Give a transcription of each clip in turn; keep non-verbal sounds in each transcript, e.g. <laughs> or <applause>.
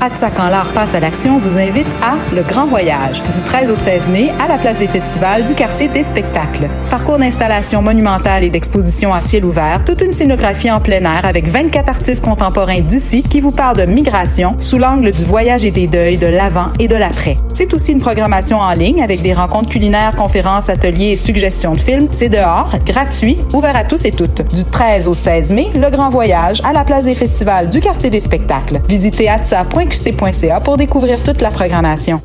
ATSA quand l'art passe à l'action vous invite à Le Grand Voyage, du 13 au 16 mai à la place des festivals du quartier des spectacles. Parcours d'installation monumentale et d'exposition à ciel ouvert, toute une scénographie en plein air avec 24 artistes contemporains d'ici qui vous parlent de migration sous l'angle du voyage et des deuils, de l'avant et de l'après. C'est aussi une programmation en ligne avec des rencontres culinaires, conférences, ateliers et suggestions de films. C'est dehors, gratuit, ouvert à tous et toutes. Du 13 au 16 mai, Le Grand Voyage à la place des festivals du quartier des spectacles. Visitez atsa.qc.ca pour découvrir toute la programmation.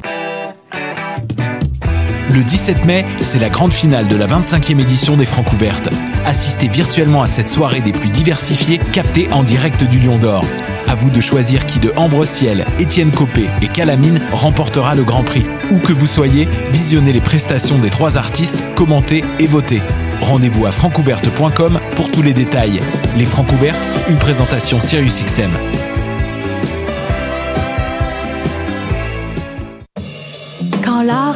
Le 17 mai, c'est la grande finale de la 25e édition des Francs ouvertes. Assistez virtuellement à cette soirée des plus diversifiées, captée en direct du Lion d'Or. À vous de choisir qui de Ambre Ciel, Étienne Copé et Calamine remportera le Grand Prix. Où que vous soyez, visionnez les prestations des trois artistes, commentez et votez. Rendez-vous à francouverte.com pour tous les détails. Les Francs ouvertes, une présentation SiriusXM.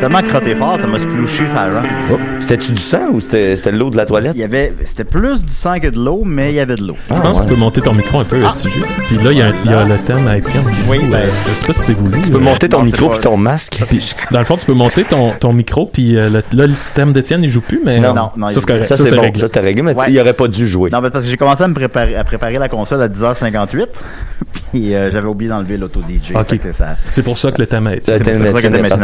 Tellement crotté fort, ça m'a splouché ça run. C'était-tu du sang ou c'était c'était de l'eau de la toilette? Il y avait, c'était plus du sang que de l'eau, mais il y avait de l'eau. Je pense que tu peux monter ton micro un peu, Ah. Tiju. Puis là, il y a, il y a le thème à Étienne qui Oui, joue, ben, euh, je sais pas si c'est voulu. Tu peux euh, monter ton non, micro puis ton masque. puis, dans le fond, tu peux monter ton, ton micro, puis euh, le- là, le thème d'Étienne, il joue plus, mais Non. Non, non, ça, c'est. Ça, c'est bon. réglé. Ça, c'était réglé, mais Ouais. il aurait pas dû jouer. Non, mais parce que j'ai commencé à me préparer, à préparer la console à 10h58, <laughs> puis euh, j'avais oublié d'enlever l'auto-DJ. C'est pour ça que le thème Étienne. Ça, c'est pour ça que Étienne t'as est machine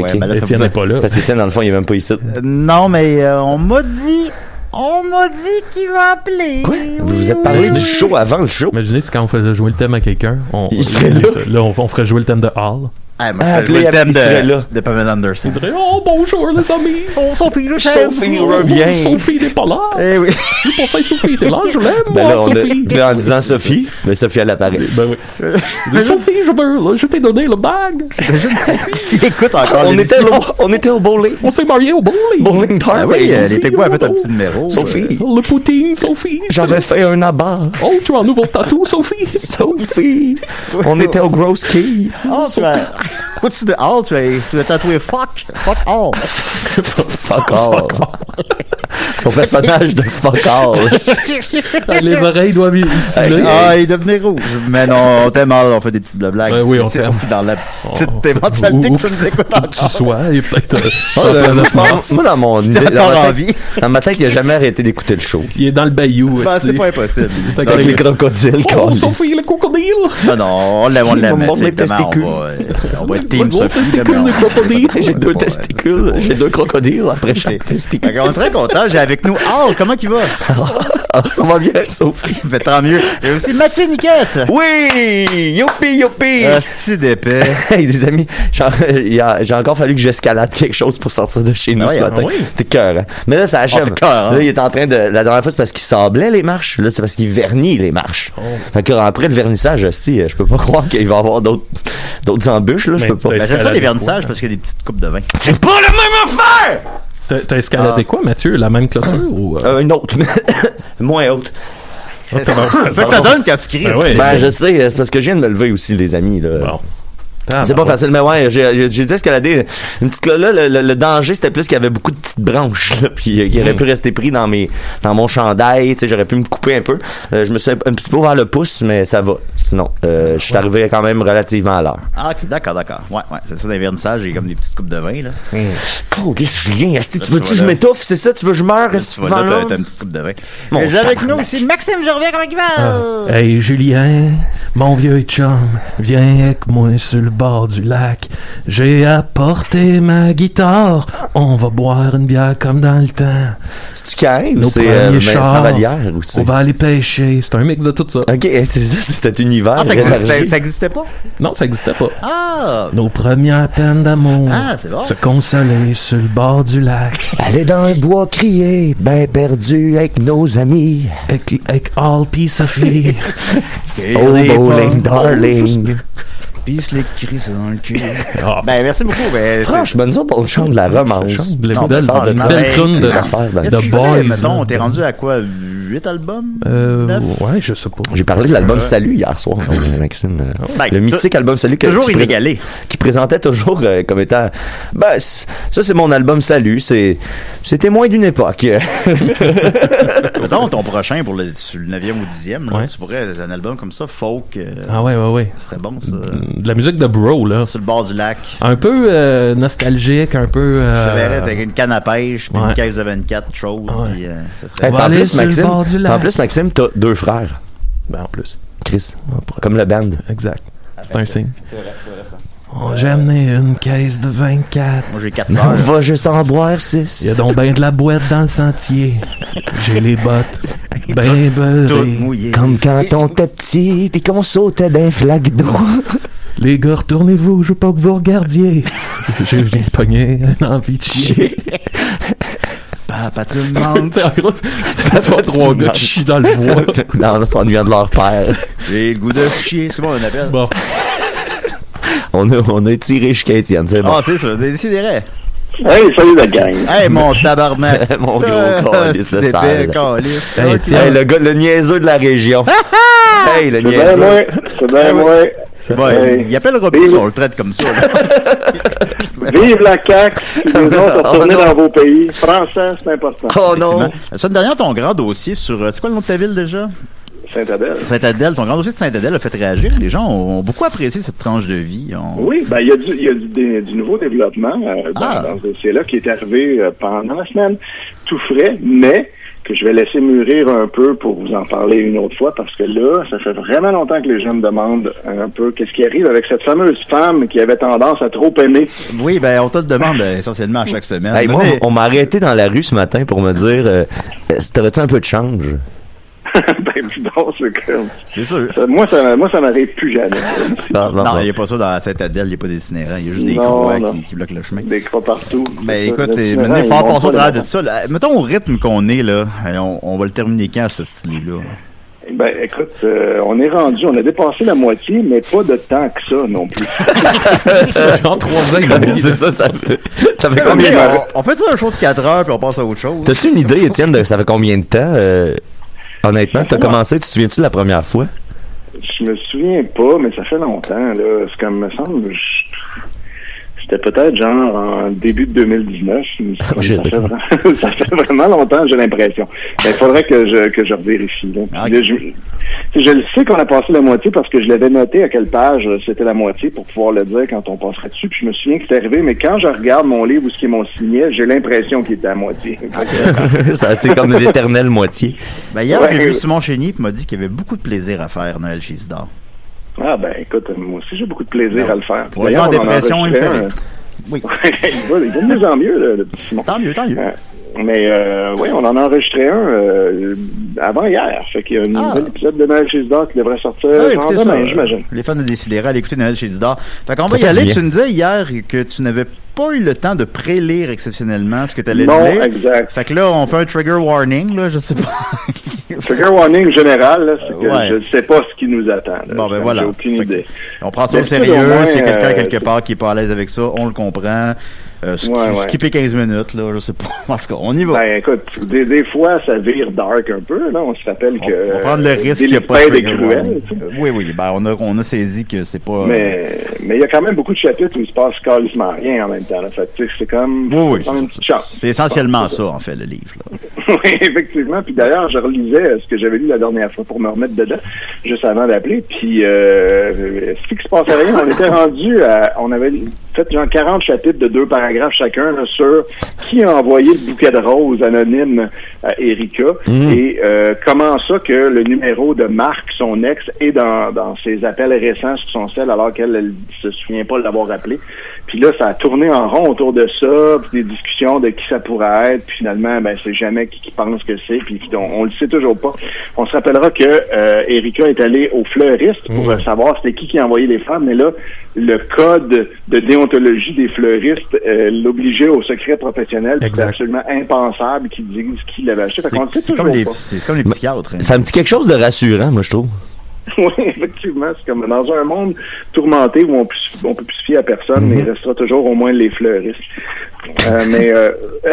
ok. ben là, Étienne n'est pas là. Parce qu'Étienne, dans le fond, il est même pas ici. Euh, Non, mais euh, on m'a dit, on m'a dit qu'il va appeler. Quoi? Oui, Vous vous êtes parlé oui. du show avant le show? Imaginez si quand on faisait jouer le thème à quelqu'un, on, Il serait là. Là, on, on ferait jouer le thème de Hall. Ah, moi, Ah, je là, le thème de, là. de Pamela Anderson. Il dirait Oh, bonjour les amis! Oh, Sophie, le chef. Sophie Oh, revient. Sophie n'est pas là! Eh oui. Je pensais que Sophie était là, je l'aime, Ben moi, là, on a, Sophie! <laughs> en disant Sophie, mais Sophie, elle apparaît. Ben oui. <laughs> Sophie, je veux, je t'ai donné le bag! <laughs> S'il écoute encore On était, au, on était au bowling. On s'est mariés au bowling! Bowling Ah Tarway. oui, euh, Pécois avaient fait un oh, petit numéro. Sophie, Le poutine, Sophie! j'avais fait un abat. Oh, tu as un nouveau tatou, Sophie! Sophie, on était au Gross Key. Oh, as... Au-dessus de all, tu as, tu as tatoué fuck? Fuck all. <laughs> Fuck all. Son personnage de fuck all. Les oreilles doivent Hey, Ah, il devenait rouge. Mais non, on t'aime mal, on fait des petites blagues. Ben oui, on t'aime. Dans la petite Oh. éventualité que tu nous écoutes Tu sois, et peut-être. euh, Ah, euh, moi, dans mon <laughs> idée, dans ma, en vie. tête, dans ma tête, il a jamais arrêté d'écouter le show. Il est dans le bayou. Ben, c'est pas impossible. Avec les les- crocodiles, Oh, câlisse. Sophie, le crocodile! Non, non, on l'aime, on l'aime. On on va être team Sophie. mais on-. <laughs> J'ai deux testicules, j'ai deux crocodiles après chaque testicule. qu'on est très content Ah, j'ai avec nous Al, comment il va? <laughs> Ah, ça va bien, Sophie. Ben, tant mieux. Il y a aussi Mathieu Niquette. Oui! Youpi, youpi! Hostie d'épais? <laughs> Hey, des amis, j'ai encore fallu que j'escalade quelque chose pour sortir de chez nous Ah ouais, ce matin. ah? T'es cœur, hein? Mais là, ça achève. Ah, hein? Là, il est en train de. La dernière fois, c'est parce qu'il sablait les marches. Là, c'est parce qu'il vernit les marches. Oh. Fait que après le vernissage, hostie, je peux pas croire qu'il va y avoir d'autres d'autres là. Je peux pas. Ben, j'aime ça les vernissages parce qu'il y a des petites coupes de vin. C'est pas la même affaire! T'as escaladé Ah. quoi, Mathieu? La même clôture ou... euh? Euh, une autre. <laughs> Moins haute. C'est <laughs> ça que ça donne quand tu cries. Ben oui. Ben, je sais, c'est parce que je viens de me lever aussi, les amis, là. Bon. C'est pas facile, mais ouais, j'ai j'ai- j'ai dû escalader une petite là, le, le- le danger c'était plus qu'il y avait beaucoup de petites branches, là, puis euh, qui auraient Mm. pu rester pris dans mes dans mon chandail, tu sais, j'aurais pu me couper un peu. Euh, je me suis un, un petit peu ouvert le pouce, mais ça va. Sinon, euh, je suis arrivé quand même relativement à l'heure. Ah, ok, d'accord, d'accord. Ouais, ouais, c'est ça, les vernissages, il a comme des petites coupes de vin, là. Oh, qu'est-ce que Julien, est-ce que Là, tu veux-tu tu que je m'étouffe, c'est ça? Tu veux que je meure, Tu que tu vois, vas là, t'as une petite coupe de vin. Et j'ai avec nous aussi Maxime Gervais, comment il va? Hey Julien, mon vieux chum, viens avec moi sur le bord du lac. J'ai apporté ma guitare, on va boire une bière comme dans le temps. C'est-tu carré ou Nos c'est euh, premiers Vincent chars. Vallière ou c'est... On va aller pêcher, c'est un mix de tout ça. Ok, <laughs> c'est ça, cet univers. Ah, ça, existe- élargi. ça, ça existait pas? Non, ça existait pas. Ah! Nos premières peines d'amour. Ah, c'est bon. Se consoler sur le bord du lac. Aller dans un bois crier, ben perdu avec nos amis. Avec, avec All P. Sophie. <laughs> Oh, bowling, darling. <laughs> Pis les cris ça dans le cul. <laughs> Ah, ben, merci beaucoup. Ben, Franchement, nous autres, on chante de la romance. chante de la belle, ben, belle tune de, Qu'est-ce de que tu fais, Boys. Mettons, là. t'es rendu à quoi? 8 albums? Euh, ouais, je sais pas. J'ai parlé de l'album Salut hier soir, euh, Maxime. euh, <laughs> Ben, le mythique album Salut que Toujours inégalé. qui présentait toujours euh, comme étant ben ça c'est mon album Salut, c'est témoin d'une époque. <laughs> <laughs> Mettons, ton prochain pour le, le 9e ou 10e, là, Ouais. tu pourrais un album comme ça, folk, euh, Ah ouais, ouais, ouais. ce serait bon, ça. De la musique de bro, là. Sur le bord du lac. Un peu euh, nostalgique, un peu... Je Euh, te verrais avec une canne à pêche, puis ouais. une caisse de 24 chaude, Ouais. puis euh, ça serait Hey, en plus Maxime, en plus Maxime t'as deux frères, Ben, en plus. Chris, On pourrait- comme le band. Exact. C'est un signe. Oh, J'ai amené une caisse de 24. Moi, j'ai 4 On sœurs. va juste en boire Il y a six. donc ben de la boîte dans le sentier. J'ai les bottes ben beurrées. Comme quand on était petit puis qu'on sautait d'un flaque d'eau. Les gars, retournez-vous, je veux pas que vous regardiez. J'ai venu pogner un envie de chier. Tu me manques. Tu sais, en gros, c'est pas trois gars qui chient dans le bois. <laughs> non, on s'ennuyant de leur père. J'ai le goût de chier. C'est comment on appelle? Bon, On a, on a tiré jusqu'à Étienne, c'est bon. Ah, c'est ça, décidérez. Hey, salut la gang. Hey, mon tabarnak. <laughs> Mon gros Ah, calice de c'est calice. Hey, tiens. Le gars, le niaiseux de la région. hey, le C'est bien niaiseux. moi. C'est bien moi. Il appelle Robin, Vive- on le traite comme ça. là. <laughs> Vive la CAQ. Les <laughs> autres Oh retournez non. dans vos pays. Français, c'est important. Oh non. La semaine dernière, ton grand dossier sur. euh, C'est quoi le nom de ta ville déjà? Saint-Adèle. Saint-Adèle. Ton grand dossier de Saint-Adèle a fait réagir. Les gens ont, ont beaucoup apprécié cette tranche de vie. On- Oui, ben il y a du, il y a du, des- du nouveau développement euh, dans, Ah. dans ce dossier-là qui est arrivé euh, pendant la semaine, tout frais, mais que je vais laisser mûrir un peu pour vous en parler une autre fois parce que là, ça fait vraiment longtemps que les gens me demandent un peu qu'est-ce qui arrive avec cette fameuse femme qui avait tendance à trop aimer. Oui, ben, on te le demande euh, essentiellement à chaque semaine. Hey, moi, on m'a arrêté dans la rue ce matin pour me dire euh, euh, T'aurais-tu un peu de change? <laughs> ben dis donc, c'est comme C'est sûr. ça- moi ça moi ça m'arrive plus jamais. <laughs> Non, il n'y a pas ça dans Saint-Adèle, il n'y a pas d'itinérant. Il y a juste des Non, croix qui, qui bloquent le chemin. Des croix partout. Ben écoute, maintenant, il ils faut en montent passer au pas travers de ça. là. Mettons au rythme qu'on est, là, on, on va le terminer quand, ce style-là? Ben, écoute, euh, on est rendu, on a dépassé la moitié, mais pas de temps que ça non plus. <laughs> genre trois ans, c'est ça, ça fait, ça fait combien de on, on fait ça un show de 4 heures, puis on passe à autre chose. T'as-tu une idée, Étienne, de ça fait combien de temps? euh, honnêtement, t'as commencé, tu te souviens-tu de la première fois? Je me souviens pas, mais ça fait longtemps, là. C'est comme, me semble, c'était peut-être genre en début de 2019. mais ça, ça, fait, <laughs> ça fait vraiment longtemps, j'ai l'impression. Mais il faudrait que je, que je revérifie, là. Ah, là, je, je le sais qu'on a passé la moitié parce que je l'avais noté à quelle page euh, c'était la moitié pour pouvoir le dire quand on passerait dessus. Puis je me souviens que c'est arrivé, mais quand je regarde mon livre ou ce qui est mon signet, j'ai l'impression qu'il était à moitié. <laughs> Ça, c'est comme l'éternelle moitié. Ben hier, Ouais. j'ai vu Simon Chénier, puis m'a dit qu'il y avait beaucoup de plaisir à faire Noël chez Isidore. Ah ben écoute, moi aussi j'ai beaucoup de plaisir Non. à le faire. Pour en D'ailleurs, en dépression, il me fait un- Oui. <laughs> il, va, il va de mieux en mieux, le, le petit Simon. Tant mieux, tant mieux. Euh, Mais euh, oui, on en a enregistré un euh, avant hier. Fait qu'il y a un Ah. nouvel épisode de Noël chez Zidane qui devrait sortir Ah, genre demain, j'imagine. Les fans de Décideret, allez écouter Noël chez Didar. Fait qu'on va y aller. bien. Tu nous disais hier que tu n'avais pas eu le temps de prélire exceptionnellement ce que tu allais Non, lire. exact. Fait que là, on fait un trigger warning, là, je sais pas. <laughs> Trigger warning général, c'est que Ouais. je ne sais pas ce qui nous attend. là. Bon, ben J'ai voilà. aucune idée. On prend ça au sérieux. S'il y a quelqu'un euh, quelque part qui est pas à l'aise avec ça, on le comprend. Euh, sk- Ouais, ouais. Skipper 15 minutes, là, je sais pas. <laughs> En tout cas, on y va. Ben écoute, des, des fois ça vire dark un peu. Là, on se rappelle on, que on va prendre le risque qu'il n'y a pas de cruel. Euh, Oui, oui. Ben, on a, on a saisi que c'est pas. Mais mais il y a quand même beaucoup de chapitres où il se passe carrément rien en même temps. Là. Fait c'est comme, Oui, oui. c'est comme une petite chance. C'est essentiellement ça, en fait, le livre. Là. <laughs> oui, effectivement. Puis d'ailleurs, je relisais euh, ce que j'avais lu la dernière fois pour me remettre dedans, juste avant d'appeler. Puis, euh, ce qui se passait rien, on était rendu à, on avait fait genre 40 chapitres de deux paragraphes chacun là, sur qui a envoyé le bouquet de roses anonyme à Erika et euh, comment ça que le numéro de Marc, son ex, est dans, dans ses appels récents sur son sel alors qu'elle elle se souvient pas de l'avoir appelé. Puis là, ça a tourné en rond autour de ça, puis des discussions de qui ça pourrait être, puis finalement, ben c'est jamais qui, qui pense que c'est, puis on, on le sait toujours pas. On se rappellera que euh, Erika est allée au fleuriste pour euh, savoir c'était qui qui a envoyé les femmes, mais là, le code de déontologie des fleuristes euh, l'obligeait au secret professionnel, c'est absolument impensable qu'ils disent qui l'avait acheté. C'est comme, les- comme psychiatres. hein. Ça me dit quelque chose de rassurant, moi, je trouve. <laughs> Oui, effectivement. C'est comme dans un monde tourmenté où on peut, on peut plus se fier à personne, mais il restera toujours au moins les fleuristes. Euh, mais euh, <laughs>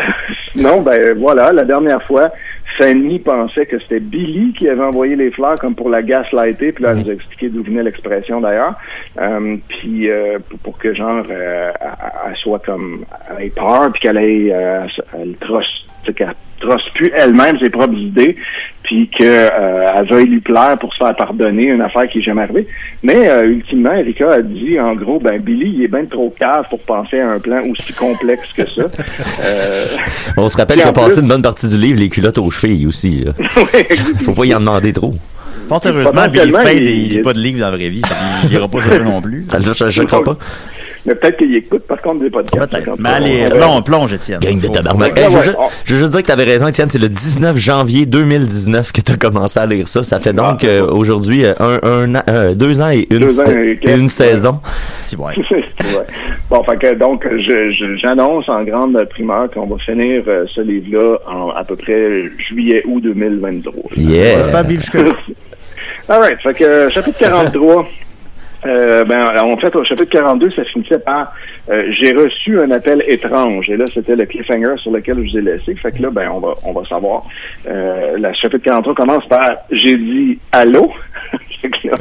sinon, ben voilà, la dernière fois, Fanny pensait que c'était Billy qui avait envoyé les fleurs comme pour la gaslighter, puis là, elle nous a expliqué d'où venait l'expression d'ailleurs. Euh, puis euh, pour, que genre euh, elle, soit comme elle ait peur, puis qu'elle ait elle trosse, qu'elle trosse plus elle-même ses propres idées, puis qu'elle veuille lui plaire pour se faire pardonner, une affaire qui est jamais arrivée. Mais euh, ultimement, Erika a dit, en gros, ben Billy, il est bien trop cave pour penser à un plan aussi complexe que ça. <laughs> Euh, On se rappelle qu'il a plus- passé une bonne partie du livre les culottes aux chevilles aussi. <laughs> ouais, Faut pas y en demander trop. Fort heureusement, Billy Spade, il- lit pas de livre dans la vraie vie. Il ira pas non plus. Ça ne le choquera pas. Mais peut-être qu'il écoute, par contre, des podcasts. Peut-être. Quand Mais allez, on- plonge, plonge, Étienne. Gang de tabarnak. Hey, je, veux juste, je veux juste dire que t'avais raison, Étienne. C'est le 19 janvier 2019 que t'as commencé à lire ça. Ça fait donc Ah. euh, aujourd'hui euh, un, un an- euh, deux ans et une, ans et une saison. Si, ouais. Ouais. Bon, fait que donc, je- je- j'annonce en grande primeur qu'on va finir euh, ce livre-là en à peu près juillet-août 2023. Yeah. C'est pas. <laughs> All right. Fait que chapitre 43. <laughs> Euh, ben, en fait, au chapitre 42, ça finissait par euh, j'ai reçu un appel étrange. Et là, c'était le cliffhanger sur lequel je vous ai laissé. Fait que là, ben, on va, on va savoir. Euh, la chapitre 43 commence par j'ai dit allô. <laughs>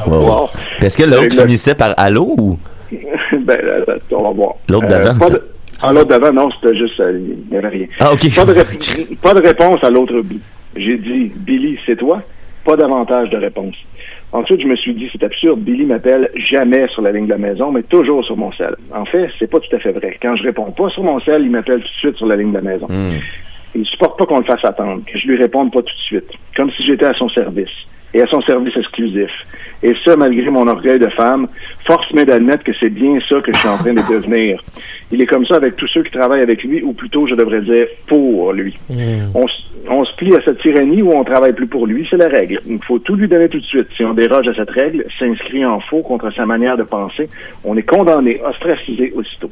Wow. Est-ce que l'autre le- finissait par allô ou? <laughs> Ben, euh, on va voir. L'autre d'avant, ça. de- Ah, l'autre d'avant, non, c'était juste, euh, il n'y avait rien. Ah, ok. Pas de, <laughs> pas de réponse à l'autre bout. J'ai dit, Billy, c'est toi? Pas davantage de réponse. Ensuite, je me suis dit, c'est absurde, Billy m'appelle jamais sur la ligne de la maison, mais toujours sur mon cell. En fait, c'est pas tout à fait vrai. Quand je réponds pas sur mon cell, il m'appelle tout de suite sur la ligne de la maison. Il supporte pas qu'on le fasse attendre, que je lui réponde pas tout de suite, comme si j'étais à son service, et à son service exclusif. Et ça, malgré mon orgueil de femme, force m'est d'admettre que c'est bien ça que je suis en train de <laughs> devenir. Il est comme ça avec tous ceux qui travaillent avec lui, ou plutôt, je devrais dire, pour lui. On, s- on se plie à cette tyrannie où on travaille plus pour lui, c'est la règle. Il faut tout lui donner tout de suite. Si on déroge à cette règle, s'inscrit en faux contre sa manière de penser, on est condamné, ostracisé aussitôt.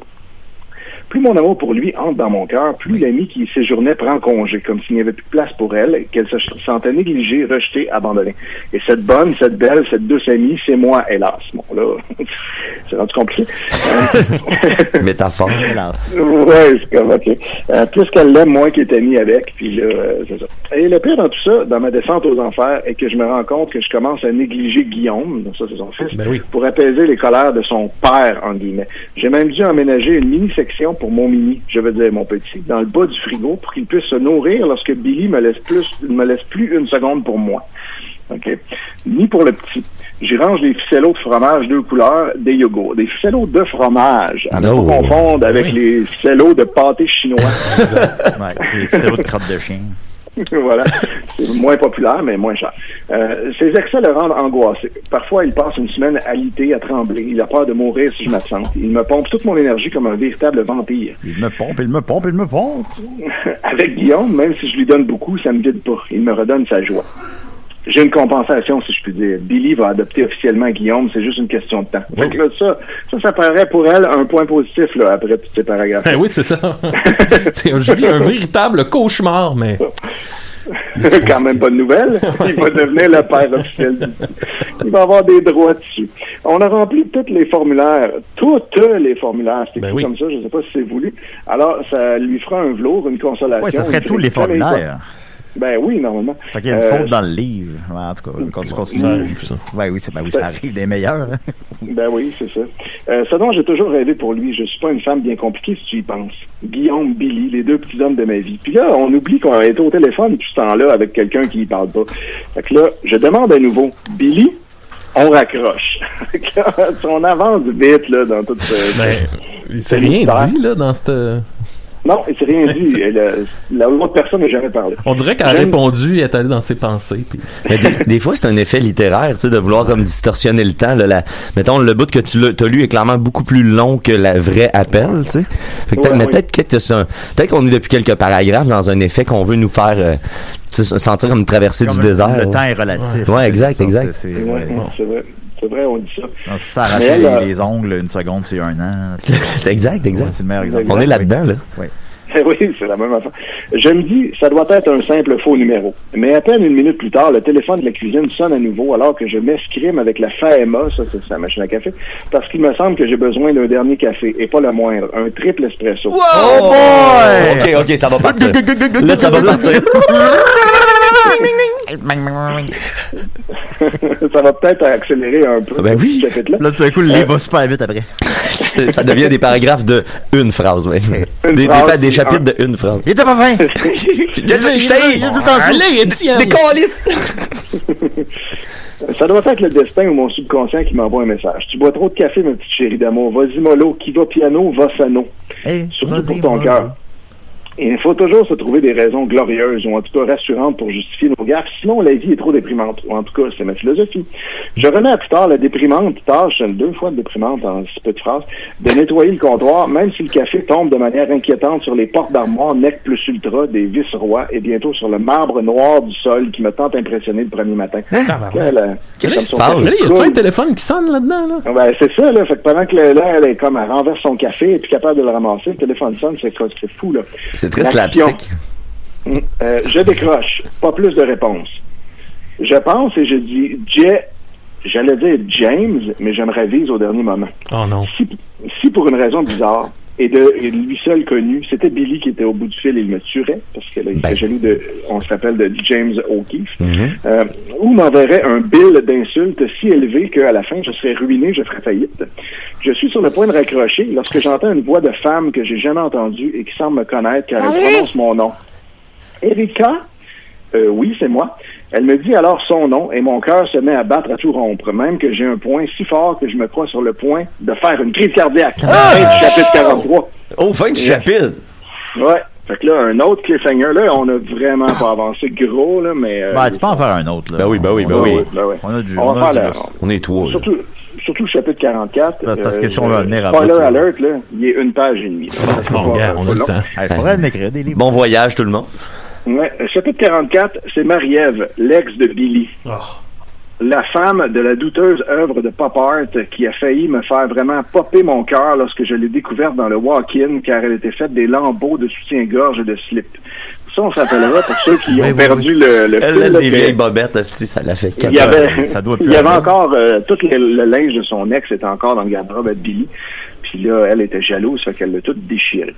Plus mon amour pour lui entre dans mon cœur, plus l'ami qui y séjournait prend congé, comme s'il n'y avait plus de place pour elle, qu'elle se sentait négligée, rejetée, abandonnée. Et cette bonne, cette belle, cette douce amie, c'est moi, hélas. Bon, là, <laughs> c'est rendu compliqué. <laughs> Métaphore? Ouais, c'est comme, OK. Euh, plus qu'elle l'aime, moins qu'elle est amie avec, puis là, euh, c'est ça. Et le pire dans tout ça, dans ma descente aux enfers, est que je me rends compte que je commence à négliger Guillaume, donc ça c'est son fils, Ben oui. pour apaiser les colères de son père, en guillemets. J'ai même dû emménager une mini-section pour mon mini, je veux dire mon petit, dans le bas du frigo pour qu'il puisse se nourrir lorsque Billy me laisse plus, ne me laisse plus une seconde pour moi. OK? Ni pour le petit. J'y range des ficellos de fromage deux couleurs, des yogourts. Des ficellos de fromage. À ne Oh. pas confondre avec les ficellos de pâté chinois. <laughs> Ouais, c'est c'est votre crotte de chien. <laughs> voilà. C'est moins populaire, mais moins cher. Euh, ces excès le rendent angoissé. Parfois, il passe une semaine alité, à trembler. Il a peur de mourir si je m'absente. Il me pompe toute mon énergie comme un véritable vampire. Il me pompe, il me pompe, il me pompe. <laughs> Avec Guillaume, même si je lui donne beaucoup, ça me vide pas. Il me redonne sa joie. J'ai une compensation, si je puis dire. Billy va adopter officiellement Guillaume, c'est juste une question de temps. Fait que là, ça, ça, ça paraît pour elle un point positif, là, après tous ces paragraphes. Ben oui, c'est ça. <laughs> C'est- un véritable cauchemar, mais. <laughs> quand même pas de nouvelles. <laughs> Il va devenir le père officiel. du- Il va avoir des droits dessus. On a rempli tous les formulaires, toutes les formulaires. C'est écrit Ben oui. comme ça, je ne sais pas si c'est voulu. Alors, ça lui fera un velours, une consolation. Ouais, ça serait tous les formulaires. Ben oui, normalement. Fait qu'il y a une Euh, faute dans le livre. En tout cas, quand tu continues. Ça arrive, ça. Ouais, oui, c'est, ben oui, ça arrive des meilleurs. hein. <laughs> Ben oui, c'est ça. Euh, ce dont j'ai toujours rêvé pour lui, je suis pas une femme bien compliquée si tu y penses. Guillaume, Billy, les deux petits hommes de ma vie. Puis là, on oublie qu'on a été au téléphone tout ce temps-là avec quelqu'un qui y parle pas. Fait que là, je demande à nouveau, Billy, on raccroche. <laughs> Fait que là, on avance vite là dans toute ce... Ben, il s'est rien dit, là, dans cette. Non, il s'est rien dit. Et L'autre personne n'a jamais parlé. On dirait qu'elle a répondu, elle est allée dans ses pensées. Puis... Mais des, des fois, c'est un effet littéraire, tu sais, de vouloir comme distorsionner le temps. Là, la- mettons, le bout que tu t'as lu est clairement beaucoup plus long que la vraie appel, tu sais. Fait que peut-être- Ouais, mais oui. peut-être que c'est un- peut-être qu'on est depuis quelques paragraphes dans un effet qu'on veut nous faire euh, tu sais, se sentir comme une traversée Comme du désert. Le temps est relatif. Ouais, exact, exact. C'est, Ouais, ouais. ouais, C'est vrai. C'est vrai, on dit ça. On se fait arracher Mais elle, les, euh, les ongles une seconde, c'est un an. <laughs> C'est exact, Ouais, exact. c'est le meilleur exemple. On est là-dedans, là. Oui. <laughs> oui, c'est la même affaire. Je me dis, ça doit être un simple faux numéro. Mais à peine une minute plus tard, le téléphone de la cuisine sonne à nouveau alors que je m'escrime avec la FAMA, ça c'est sa machine à café, parce qu'il me semble que j'ai besoin d'un dernier café, et pas le moindre, un triple espresso. Oh boy! Ok, ok, ça va <laughs> partir. Là, ça va partir. <laughs> ça va peut-être accélérer un peu Ben oui. ce chapitre-là. Là, tout d'un coup, le livre va super vite après. <laughs> Ça devient des paragraphes de une phrase, ouais. Une Des, phrase, chapitres un- de une phrase. Il était pas fin! <laughs> Je t'ai- Allez, Étienne! Des calices! Ça doit être le destin ou mon subconscient qui m'envoie un message. Tu bois trop de café, ma petite chérie d'amour. Vas-y, mollo. Qui va piano, va sano. Hey, Surtout pour ton cœur. Et il faut toujours se trouver des raisons glorieuses ou en tout cas rassurantes pour justifier nos gaffes. Sinon, la vie est trop déprimante. Ou en tout cas, c'est ma philosophie. Je remets à plus tard la déprimante tâche, deux fois déprimante en si peu de phrases, de nettoyer le comptoir, même si le café tombe de manière inquiétante sur les portes d'armoire Nec plus ultra des vice-rois et bientôt sur le marbre noir du sol qui m'a tant impressionné le premier matin. Là, la- Qu'est-ce qui se passe? Là, y coule. un téléphone qui sonne là-dedans, là? Ben, c'est ça, là. Fait que pendant que là, elle est comme, elle renverse son café et puis capable de le ramasser, le téléphone sonne, c'est quoi, c'est fou, là. C'est très slapstick. Hum, euh, je décroche. Pas plus de réponses. Je pense et je dis, Jay, j'allais dire James, mais je me ravise au dernier moment. Oh non. Si, si pour une raison bizarre, et de, et lui seul connu, c'était Billy qui était au bout du fil et il me tuerait, parce que là, il Ben. était jaloux de, on se rappelle de James O'Keefe, Mhm. euh, ou m'enverrait un bill d'insultes si élevé qu'à la fin, je serais ruiné, je ferais faillite. Je suis sur le point de raccrocher lorsque j'entends une voix de femme que j'ai jamais entendue et qui semble me connaître car elle prononce mon nom. Erika? Euh, oui, c'est moi. Elle me dit alors son nom et mon cœur se met à battre à tout rompre, même que j'ai un point si fort que je me crois sur le point de faire une crise cardiaque. Fin du chapitre 43. Oh, fin du chapitre! Ouais. Fait que là, un autre cliffhanger, là, on a vraiment pas avancé gros, là, mais... euh, Ben, tu peux en faire un autre, là. Ben oui, ben oui, ben On- oui. ben ouais. On a du, On on a du la-. On est trois, là. Surtout, surtout le chapitre 44. Parce- parce que si on euh, veut venir à Spoiler alert, là, il est une page et demie. Bon, gars, on a le temps. Il faudrait m'écrire des livres. Bon voyage, tout le monde. Ouais. Chapitre 44, c'est Marie-Ève, l'ex de Billy. Oh. La femme de la douteuse œuvre de pop art qui a failli me faire vraiment popper mon cœur lorsque je l'ai découverte dans le walk-in car elle était faite des lambeaux de soutien-gorge et de slip. Ça, on s'appellera pour ceux qui <laughs> Oui, ont oui, perdu le, le Elle, fil, des que- vieilles bobettes, ça l'a fait il y avait, Ça doit <laughs> il plus y avait encore euh, tout le, le linge de son ex était encore dans le garde-robe à Billy. Puis là, elle était jalouse, fait qu'elle l'a tout déchiré.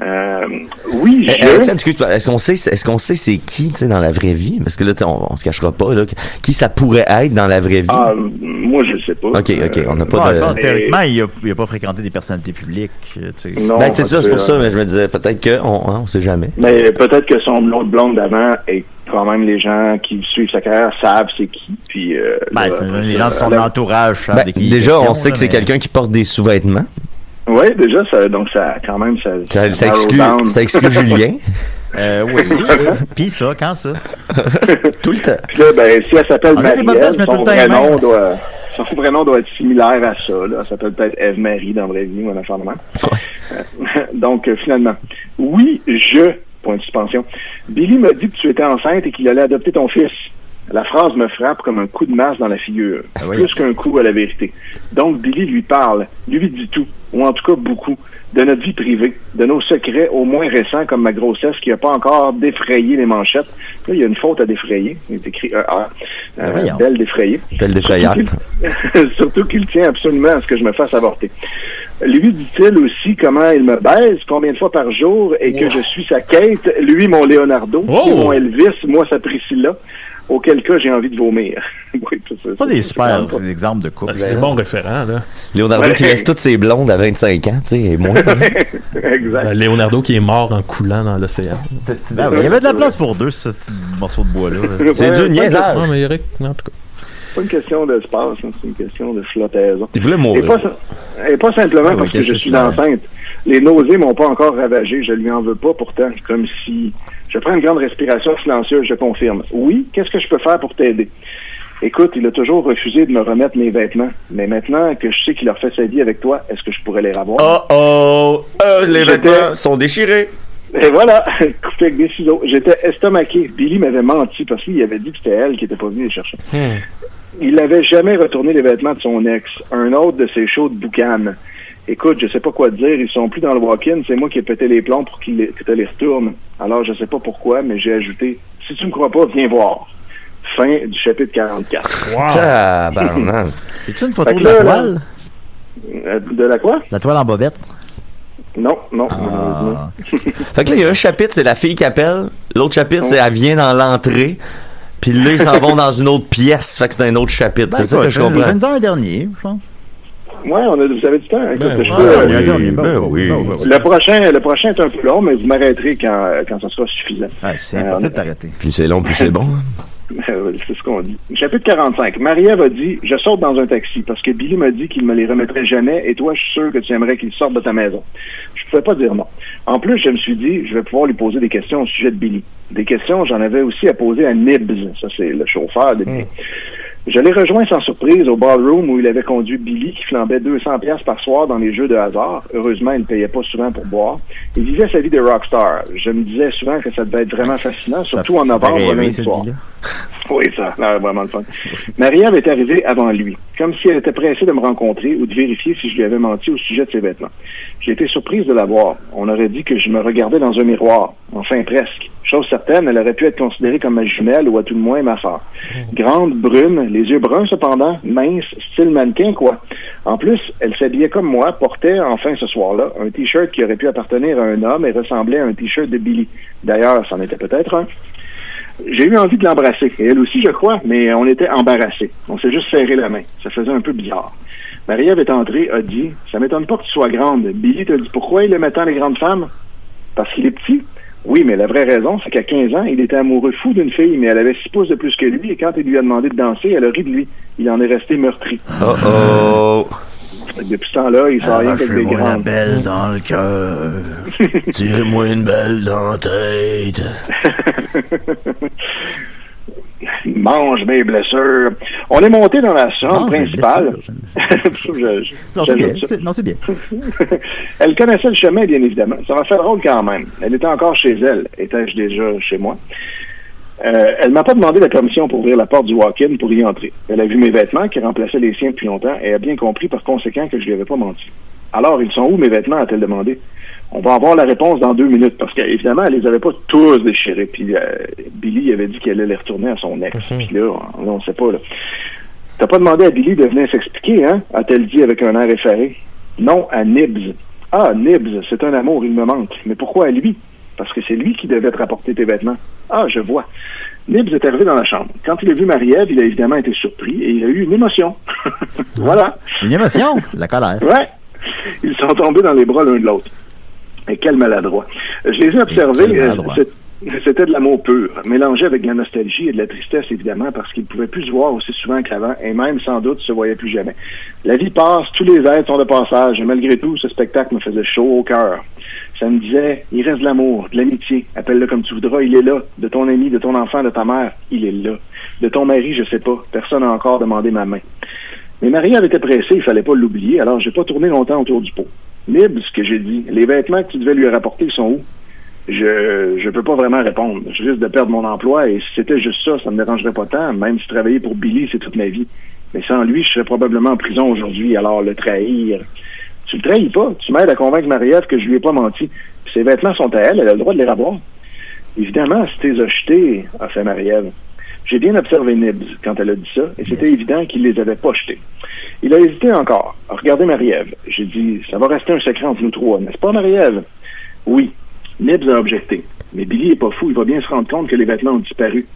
Euh, oui, je... excuse est-ce qu'on sait, est-ce qu'on sait c'est qui, tu sais, dans la vraie vie? Parce que là, on, on se cachera pas, là. Qui ça pourrait être dans la vraie vie? Ah, moi, je sais pas. ok, ok, on n'a pas de. théoriquement, il a, il a pas fréquenté des personnalités publiques. euh, tu sais. Non, Ben, c'est ça, c'est pour que, ça, mais je me disais, peut-être qu'on on, on sait jamais. Mais peut-être que son autre blonde d'avant et quand même les gens qui suivent sa carrière savent c'est qui. Puis euh, Ben, là, les gens de son entourage savent Ben, est déjà, on sait là, que c'est mais- quelqu'un qui porte des sous-vêtements. Oui, déjà, ça, donc ça, quand même, ça. Ça, ça exclut, ça exclut Julien. Euh, oui. <laughs> Puis ça, quand ça? Tout le temps. Puis là, ben, si elle s'appelle tout son vrai nom doit, son vrai nom doit être similaire à ça, là. Ça s'appelle peut-être Eve-Marie dans la vraie vie ou un affaire de même. Euh, Donc, euh, finalement, oui, je, point de suspension. Billy m'a dit que tu étais enceinte et qu'il allait adopter ton fils. La phrase me frappe comme un coup de masse dans la figure, oui. plus qu'un coup à la vérité. Donc, Billy lui parle, lui dit tout, ou en tout cas beaucoup, de notre vie privée, de nos secrets au moins récents, comme ma grossesse qui n'a pas encore défrayé les manchettes. Là, il y a une faute à défrayer. Il est écrit ER. Euh, belle défrayée. Belle défrayante. <laughs> Surtout qu'il- tient absolument à ce que je me fasse avorter. Lui dit-il aussi comment il me baise, combien de fois par jour, et que je suis sa Kate, lui mon Leonardo, Oh! mon Elvis, moi sa Priscilla, auquel cas j'ai envie de vomir. <laughs> oui, ça, Pas des c'est super exemples de couple. C'est des bons référents, là. Leonardo Ouais. qui laisse toutes ses blondes à 25 ans, tu sais, et moins. <laughs> exact. Ben, Leonardo qui est mort en coulant dans l'océan. Ben il y avait de la place pour deux, ce petit morceau de bois-là. C'est Ouais, du niaisage. Non, mais Eric, en tout cas. pas une question d'espace, hein, c'est une question de flottaison. Il voulait Et mourir. pas, et pas simplement Ah oui, parce que je suis enceinte. Les nausées m'ont pas encore ravagé, je lui en veux pas pourtant, comme si je prends une grande respiration silencieuse, je confirme. Oui, qu'est-ce que je peux faire pour t'aider? Écoute, il a toujours refusé de me remettre mes vêtements, mais maintenant que je sais qu'il a refait sa vie avec toi, est-ce que je pourrais les revoir? Oh oh! Euh, les vêtements sont déchirés. Et voilà, <laughs> coupé avec des ciseaux. J'étais estomaqué. Billy m'avait menti parce qu'il avait dit que c'était elle qui était pas venue les chercher. Il n'avait jamais retourné les vêtements de son ex. Un autre de ses shows de boucan. Écoute, je sais pas quoi te dire. Ils sont plus dans le walk-in. C'est moi qui ai pété les plombs pour qu'il les- que tu les retournes. Alors, je sais pas pourquoi, mais j'ai ajouté, si tu me crois pas, viens voir. Fin du chapitre 44. Tabarnak. <laughs> C'est-tu une photo de la là, toile? Euh, de la quoi? La toile en bobette? Non, non. Ah. <laughs> Fait que là, il y a un chapitre, c'est la fille qui appelle. L'autre chapitre, c'est elle vient dans l'entrée. Puis là, ils s'en vont dans une autre pièce. Fait que c'est un autre chapitre. c'est ça que je comprends. Ben, un dernier, je pense. Ouais, on a, vous avez du temps. Ben, euh, ben Ben oui. ben oui. Le prochain, le prochain est un peu long, mais vous m'arrêterez quand, quand ça sera suffisant. Ah, c'est Euh, impossible de t'arrêter. Plus c'est long, plus c'est bon. <laughs> Euh, C'est ce qu'on dit. Chapitre 45. Marie-Ève a dit Je saute dans un taxi parce que Billy m'a dit qu'il me les remettrait jamais et toi, je suis sûr que tu aimerais qu'il sorte de ta maison. Je pouvais pas dire non. En plus, je me suis dit Je vais pouvoir lui poser des questions au sujet de Billy. Des questions, j'en avais aussi à poser à Nibs. Ça, c'est le chauffeur de Billy. Je l'ai rejoint sans surprise au ballroom où il avait conduit Billy qui flambait 200 pièces par soir dans les jeux de hasard. Heureusement, il ne payait pas souvent pour boire. Il vivait sa vie de rockstar. Je me disais souvent que ça devait être vraiment fascinant, surtout Ça en novembre, lundi soir. <laughs> Oui, ça a vraiment le fun. Marie-Ève est avant lui, comme si elle était pressée de me rencontrer ou de vérifier si je lui avais menti au sujet de ses vêtements. J'ai été surprise de la voir. On aurait dit que je me regardais dans un miroir. Enfin, presque. Chose certaine, elle aurait pu être considérée comme ma jumelle ou à tout le moins ma sœur. Grande, brune, les yeux bruns cependant, mince, style mannequin, quoi. En plus, elle s'habillait comme moi, portait, enfin ce soir-là, un t-shirt qui aurait pu appartenir à un homme et ressemblait à un t-shirt de Billy. D'ailleurs, c'en était peut-être un. J'ai eu envie de l'embrasser, elle aussi, je crois, mais on était embarrassés. On s'est juste serré la main. Ça faisait un peu bizarre. Marie-Ève est entrée, a dit Ça m'étonne pas que tu sois grande. Billy t'a dit pourquoi il aimait tant les grandes femmes Parce qu'il est petit Oui, mais la vraie raison, c'est qu'à 15 ans, il était amoureux fou d'une fille, mais elle avait 6 pouces de plus que lui, et quand il lui a demandé de danser, elle a ri de lui. Il en est resté meurtri. Oh oh! Depuis ce temps-là, il sort rien qu'avec des grandes. belle dans le cœur. <laughs> Tirez-moi une balle dans la tête. <laughs> Mange mes blessures. On est monté dans la chambre Mange principale. blessures, Je- <laughs> je- Non, c'est bien. Non, bien. elle connaissait le chemin, bien évidemment. Ça m'a fait drôle quand même. Elle était encore chez elle. Étais-je déjà chez moi? Euh, elle m'a pas demandé la permission pour ouvrir la porte du walk-in pour y entrer. Elle a vu mes vêtements qui remplaçaient les siens depuis longtemps et a bien compris par conséquent que je lui avais pas menti. Alors, ils sont où mes vêtements a-t-elle demandé? On va avoir la réponse dans deux minutes parce qu'évidemment, elle les avait pas tous déchirés. Puis euh, Billy avait dit qu'elle allait les retourner à son ex. Puis là, on, on sait pas. Là. T'as pas demandé à Billy de venir s'expliquer, hein? A-t-elle dit avec un air effaré. Non, à Nibs. Ah, Nibs, c'est un amour, il me manque. Mais pourquoi à lui? Parce que c'est lui qui devait te rapporter tes vêtements. Ah, je vois. Nibs est arrivé dans la chambre. Quand il a vu Marie-Ève, il a évidemment été surpris et il a eu une émotion. <laughs> voilà. Une émotion, la colère. Ouais. Ils sont tombés dans les bras l'un de l'autre. Et quel maladroit. Je les ai observés. euh, C'était de l'amour pur, mélangé avec de la nostalgie et de la tristesse, évidemment, parce qu'ils ne pouvaient plus se voir aussi souvent qu'avant, et même, sans doute, se voyaient plus jamais. La vie passe, tous les êtres sont de passage, et malgré tout, ce spectacle me faisait chaud au cœur. Ça me disait, il reste de l'amour, de l'amitié. Appelle-le comme tu voudras, il est là. De ton ami, de ton enfant, de ta mère, il est là. De ton mari, je sais pas. Personne n'a encore demandé ma main. Mais Marie-Ève était pressée, il fallait pas l'oublier, alors j'ai pas tourné longtemps autour du pot. Nib, ce que j'ai dit, les vêtements que tu devais lui rapporter sont où? Je je peux pas vraiment répondre. Je risque de perdre mon emploi et si c'était juste ça, ça me dérangerait pas tant, même si travailler pour Billy, c'est toute ma vie. Mais sans lui, je serais probablement en prison aujourd'hui, alors le trahir. Tu le trahis pas. Tu m'aides à convaincre Marie-Ève que je lui ai pas menti. Puis ses vêtements sont à elle, elle a le droit de les avoir. Évidemment, si t'es achetés, a fait Marie-Ève. J'ai bien observé Nibs quand elle a dit ça, et c'était évident qu'il les avait pas jetés. Il a hésité encore. Regardez Marie-Ève. J'ai dit, ça va rester un secret entre nous trois, n'est-ce pas, Marie-Ève? Oui. Nibs a objecté. Mais Billy est pas fou, il va bien se rendre compte que les vêtements ont disparu.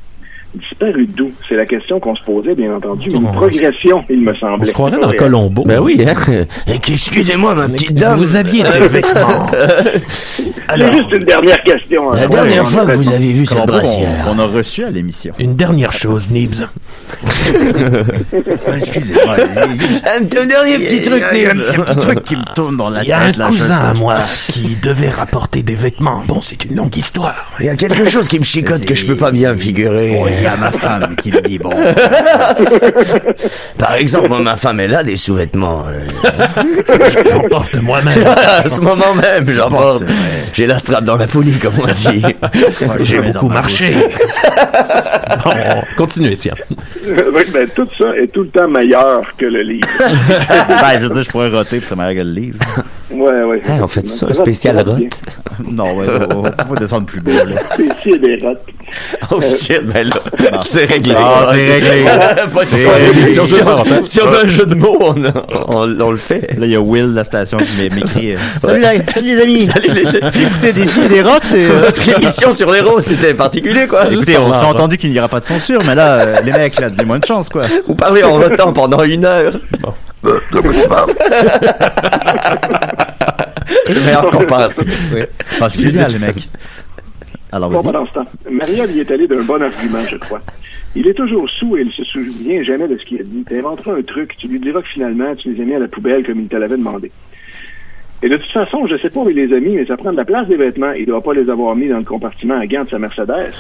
Disparu d'où? C'est la question qu'on se posait, bien entendu, une Oh. progression, il me On semblait. se croirait dans. Colombo. Ben oui, hein? <laughs> Excusez-moi, ma petite dame. Vous aviez des vêtements. <laughs> C'est juste une dernière question. hein. La dernière Ouais, fois on que vous avez vu cette brassière. on, on a reçu à l'émission. Une dernière chose, Nibs. <laughs> Excusez-moi. Un, un dernier petit truc, a un petit truc qui me tourne dans la Il y a un tête. cousin à moi qui devait rapporter des vêtements. Bon, c'est une longue histoire. Il y a quelque chose qui me chicote que je peux pas bien figurer. Y a ma femme qui me dit, bon, <laughs> Par exemple, moi, ma femme, elle a des sous-vêtements. J'en porte moi-même. <laughs> à ce moment même, j'en porte. J'ai la strap dans la poulie, comme on dit. <laughs> J'ai beaucoup marché. Bon, continue, Étienne. Oui, ben, tout ça est tout le temps meilleur que le livre. ben, je veux dire, je pourrais roter, puis ça m'arrête le livre. Ouais, ouais. Hey, on fait ça, un spécial bien. <laughs> Non, ouais, on va descendre plus bas, là. Spécial des rottes. Oh shit, ben là, <laughs> c'est réglé. Ah, c'est <laughs> réglé. Pas de. Si on- Si on a un jeu de mots, on, on, on le fait. Là, il y a Will de la station qui m'é- m'écrit euh, Salut, les amis! Salut les... Écoutez, des des rocs, c'est. euh, Votre émission sur les roses, c'était particulier, quoi. Écoutez, on s'est entendu qu'il n'y aura pas de censure, mais là, euh, les mecs, là, donnez-moi une chance, quoi. Vous parlez en rotant pendant une heure. C'est <laughs> meilleur qu'on <laughs> pense. Oui. Particulier, les mecs. Alors, Bon, pendant ce temps, Marie-Ève y est allée d'un bon argument, je crois. Il est toujours sous et il se souvient jamais de ce qu'il a dit. Tu inventeras un truc, tu lui diras que finalement, tu les as mis à la poubelle comme il te l'avait demandé. Et de toute façon, je sais pas où il les a mis, mais ça prend de la place des vêtements. Il doit pas les avoir mis dans le compartiment à gants de sa Mercedes.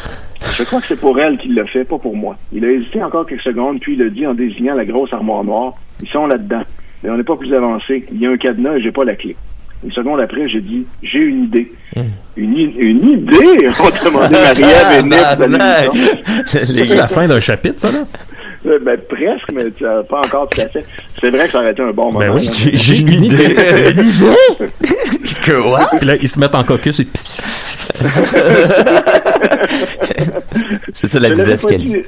Je crois que c'est pour elle qu'il l'a fait, pas pour moi. Il a hésité encore quelques secondes, puis il a dit en désignant la grosse armoire noire, ils sont là-dedans. Mais on n'est pas plus avancé. Il y a un cadenas et j'ai pas la clé. Une seconde après, j'ai dit, j'ai une idée. Une, i- une idée? <laughs> On demandé Marie-Ève et Nick. <laughs> C'est la fin d'un chapitre, ça, là? Euh, Ben, presque, mais pas encore tout à fait. C'est vrai que ça aurait été un bon moment. Ben oui. J'ai <laughs> j'ai une idée. que quoi? Puis là, ils se mettent en caucus et... <laughs> C'est ça la didascalie. dit-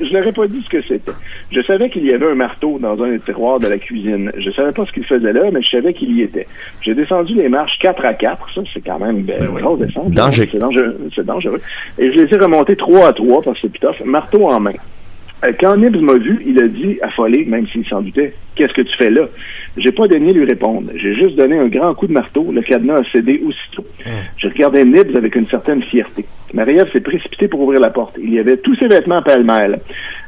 Je n'aurais pas dit ce que c'était. Je savais qu'il y avait un marteau dans un des tiroirs de la cuisine. Je savais pas ce qu'il faisait là, mais je savais qu'il y était. J'ai descendu les marches 4 à 4. Ça, c'est quand même ben, une grosse descente. Danger. C'est dangereux. C'est dangereux. Et je les ai remontés 3 à 3 parce que c'est marteau en main. Euh, Quand Nibs m'a vu, il a dit, affolé, même s'il s'en doutait, qu'est-ce que tu fais là? J'ai pas daigné lui répondre. J'ai juste donné un grand coup de marteau. Le cadenas a cédé aussitôt. Je regardais Nibs avec une certaine fierté. Marie-Ève s'est précipitée pour ouvrir la porte. Il y avait tous ses vêtements pêle-mêle.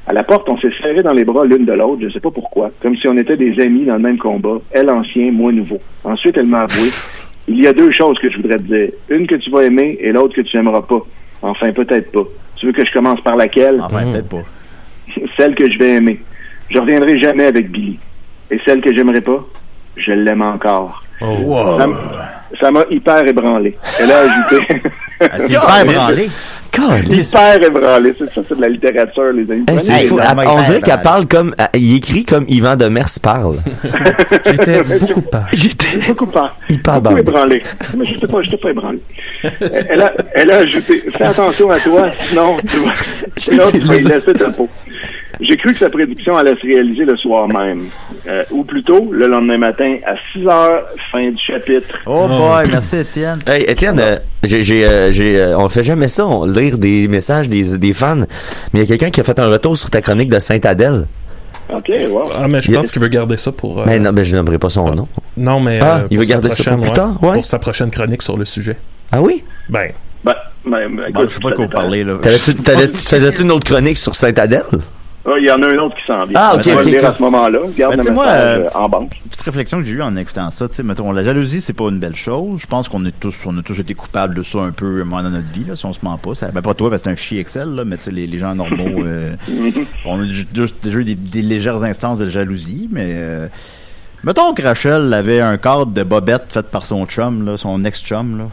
À la porte, on s'est serré dans les bras l'une de l'autre, je sais pas pourquoi, comme si on était des amis dans le même combat, elle ancien, moi nouveau. Ensuite, elle m'a avoué, il y a deux choses que je voudrais te dire. Une que tu vas aimer et l'autre que tu aimeras pas. Enfin, peut-être pas. Tu veux que je commence par laquelle? Enfin, peut-être pas. Celle que je vais aimer. Je reviendrai jamais avec Billy. Et celle que j'aimerais pas, je l'aime encore. Oh. Ça m'a hyper ébranlé. Elle a ajouté. C'est hyper <laughs> branlé. Hyper ébranlé. C'est ça, c'est de la littérature, les amis. Hey, c'est Prenez fou. Elle- Vraiment on dirait qu'elle parle comme. euh, Il écrit comme Yvan Demers parle. <laughs> J'étais <laughs> beaucoup pas. J'étais Beaucoup pas. hyper Beaucoup ébranlé. Mais je pas, je t'ai pas ébranlé. Elle a, elle a ajouté, fais attention à toi, sinon tu vas, <laughs> sinon tu vas y laisser ta peau. J'ai cru que sa prédiction allait se réaliser le soir même. Euh, ou plutôt, le lendemain matin, à 6 heures, fin du chapitre. Oh boy, merci Étienne. Hey, Étienne, euh, j'ai, j'ai, euh, j'ai, euh, on fait jamais ça, on lire des messages des, des fans. Mais il y a quelqu'un qui a fait un retour sur ta chronique de Sainte-Adèle. OK, wow. Ah, mais je a- pense qu'il veut garder ça pour... euh, Mais non, mais je nommerai pas son nom. Non, mais... Ah, euh, il veut garder ça pour plus tard, ouais. Pour sa prochaine chronique sur le sujet. Ah oui? Ben, Ben, ben, ben, Bon, écoute, je sais pas de quoi vous là. T'avais-tu, t'avais-tu, <laughs> faisais-tu une autre chronique sur Sainte-Adèle? Ah, Il y en a un autre qui s'en vient. Ah, ok, ok, à ce moment-là. Garde Ben, le moi, euh, euh, en banque. Petite réflexion que j'ai eue en écoutant ça, tu sais, mettons, la jalousie, c'est pas une belle chose. Je pense qu'on est tous, on a tous été coupables de ça un peu, moment dans notre vie, là, si on se ment pas. Ça, ben, pas toi, parce que c'est un fichier Excel, là, mais tu sais, les, les gens normaux, euh, <laughs> on a déjà eu des, des légères instances de jalousie, mais, euh, mettons que Rachel avait un cadre de bobette fait par son chum, là, son ex-chum, là.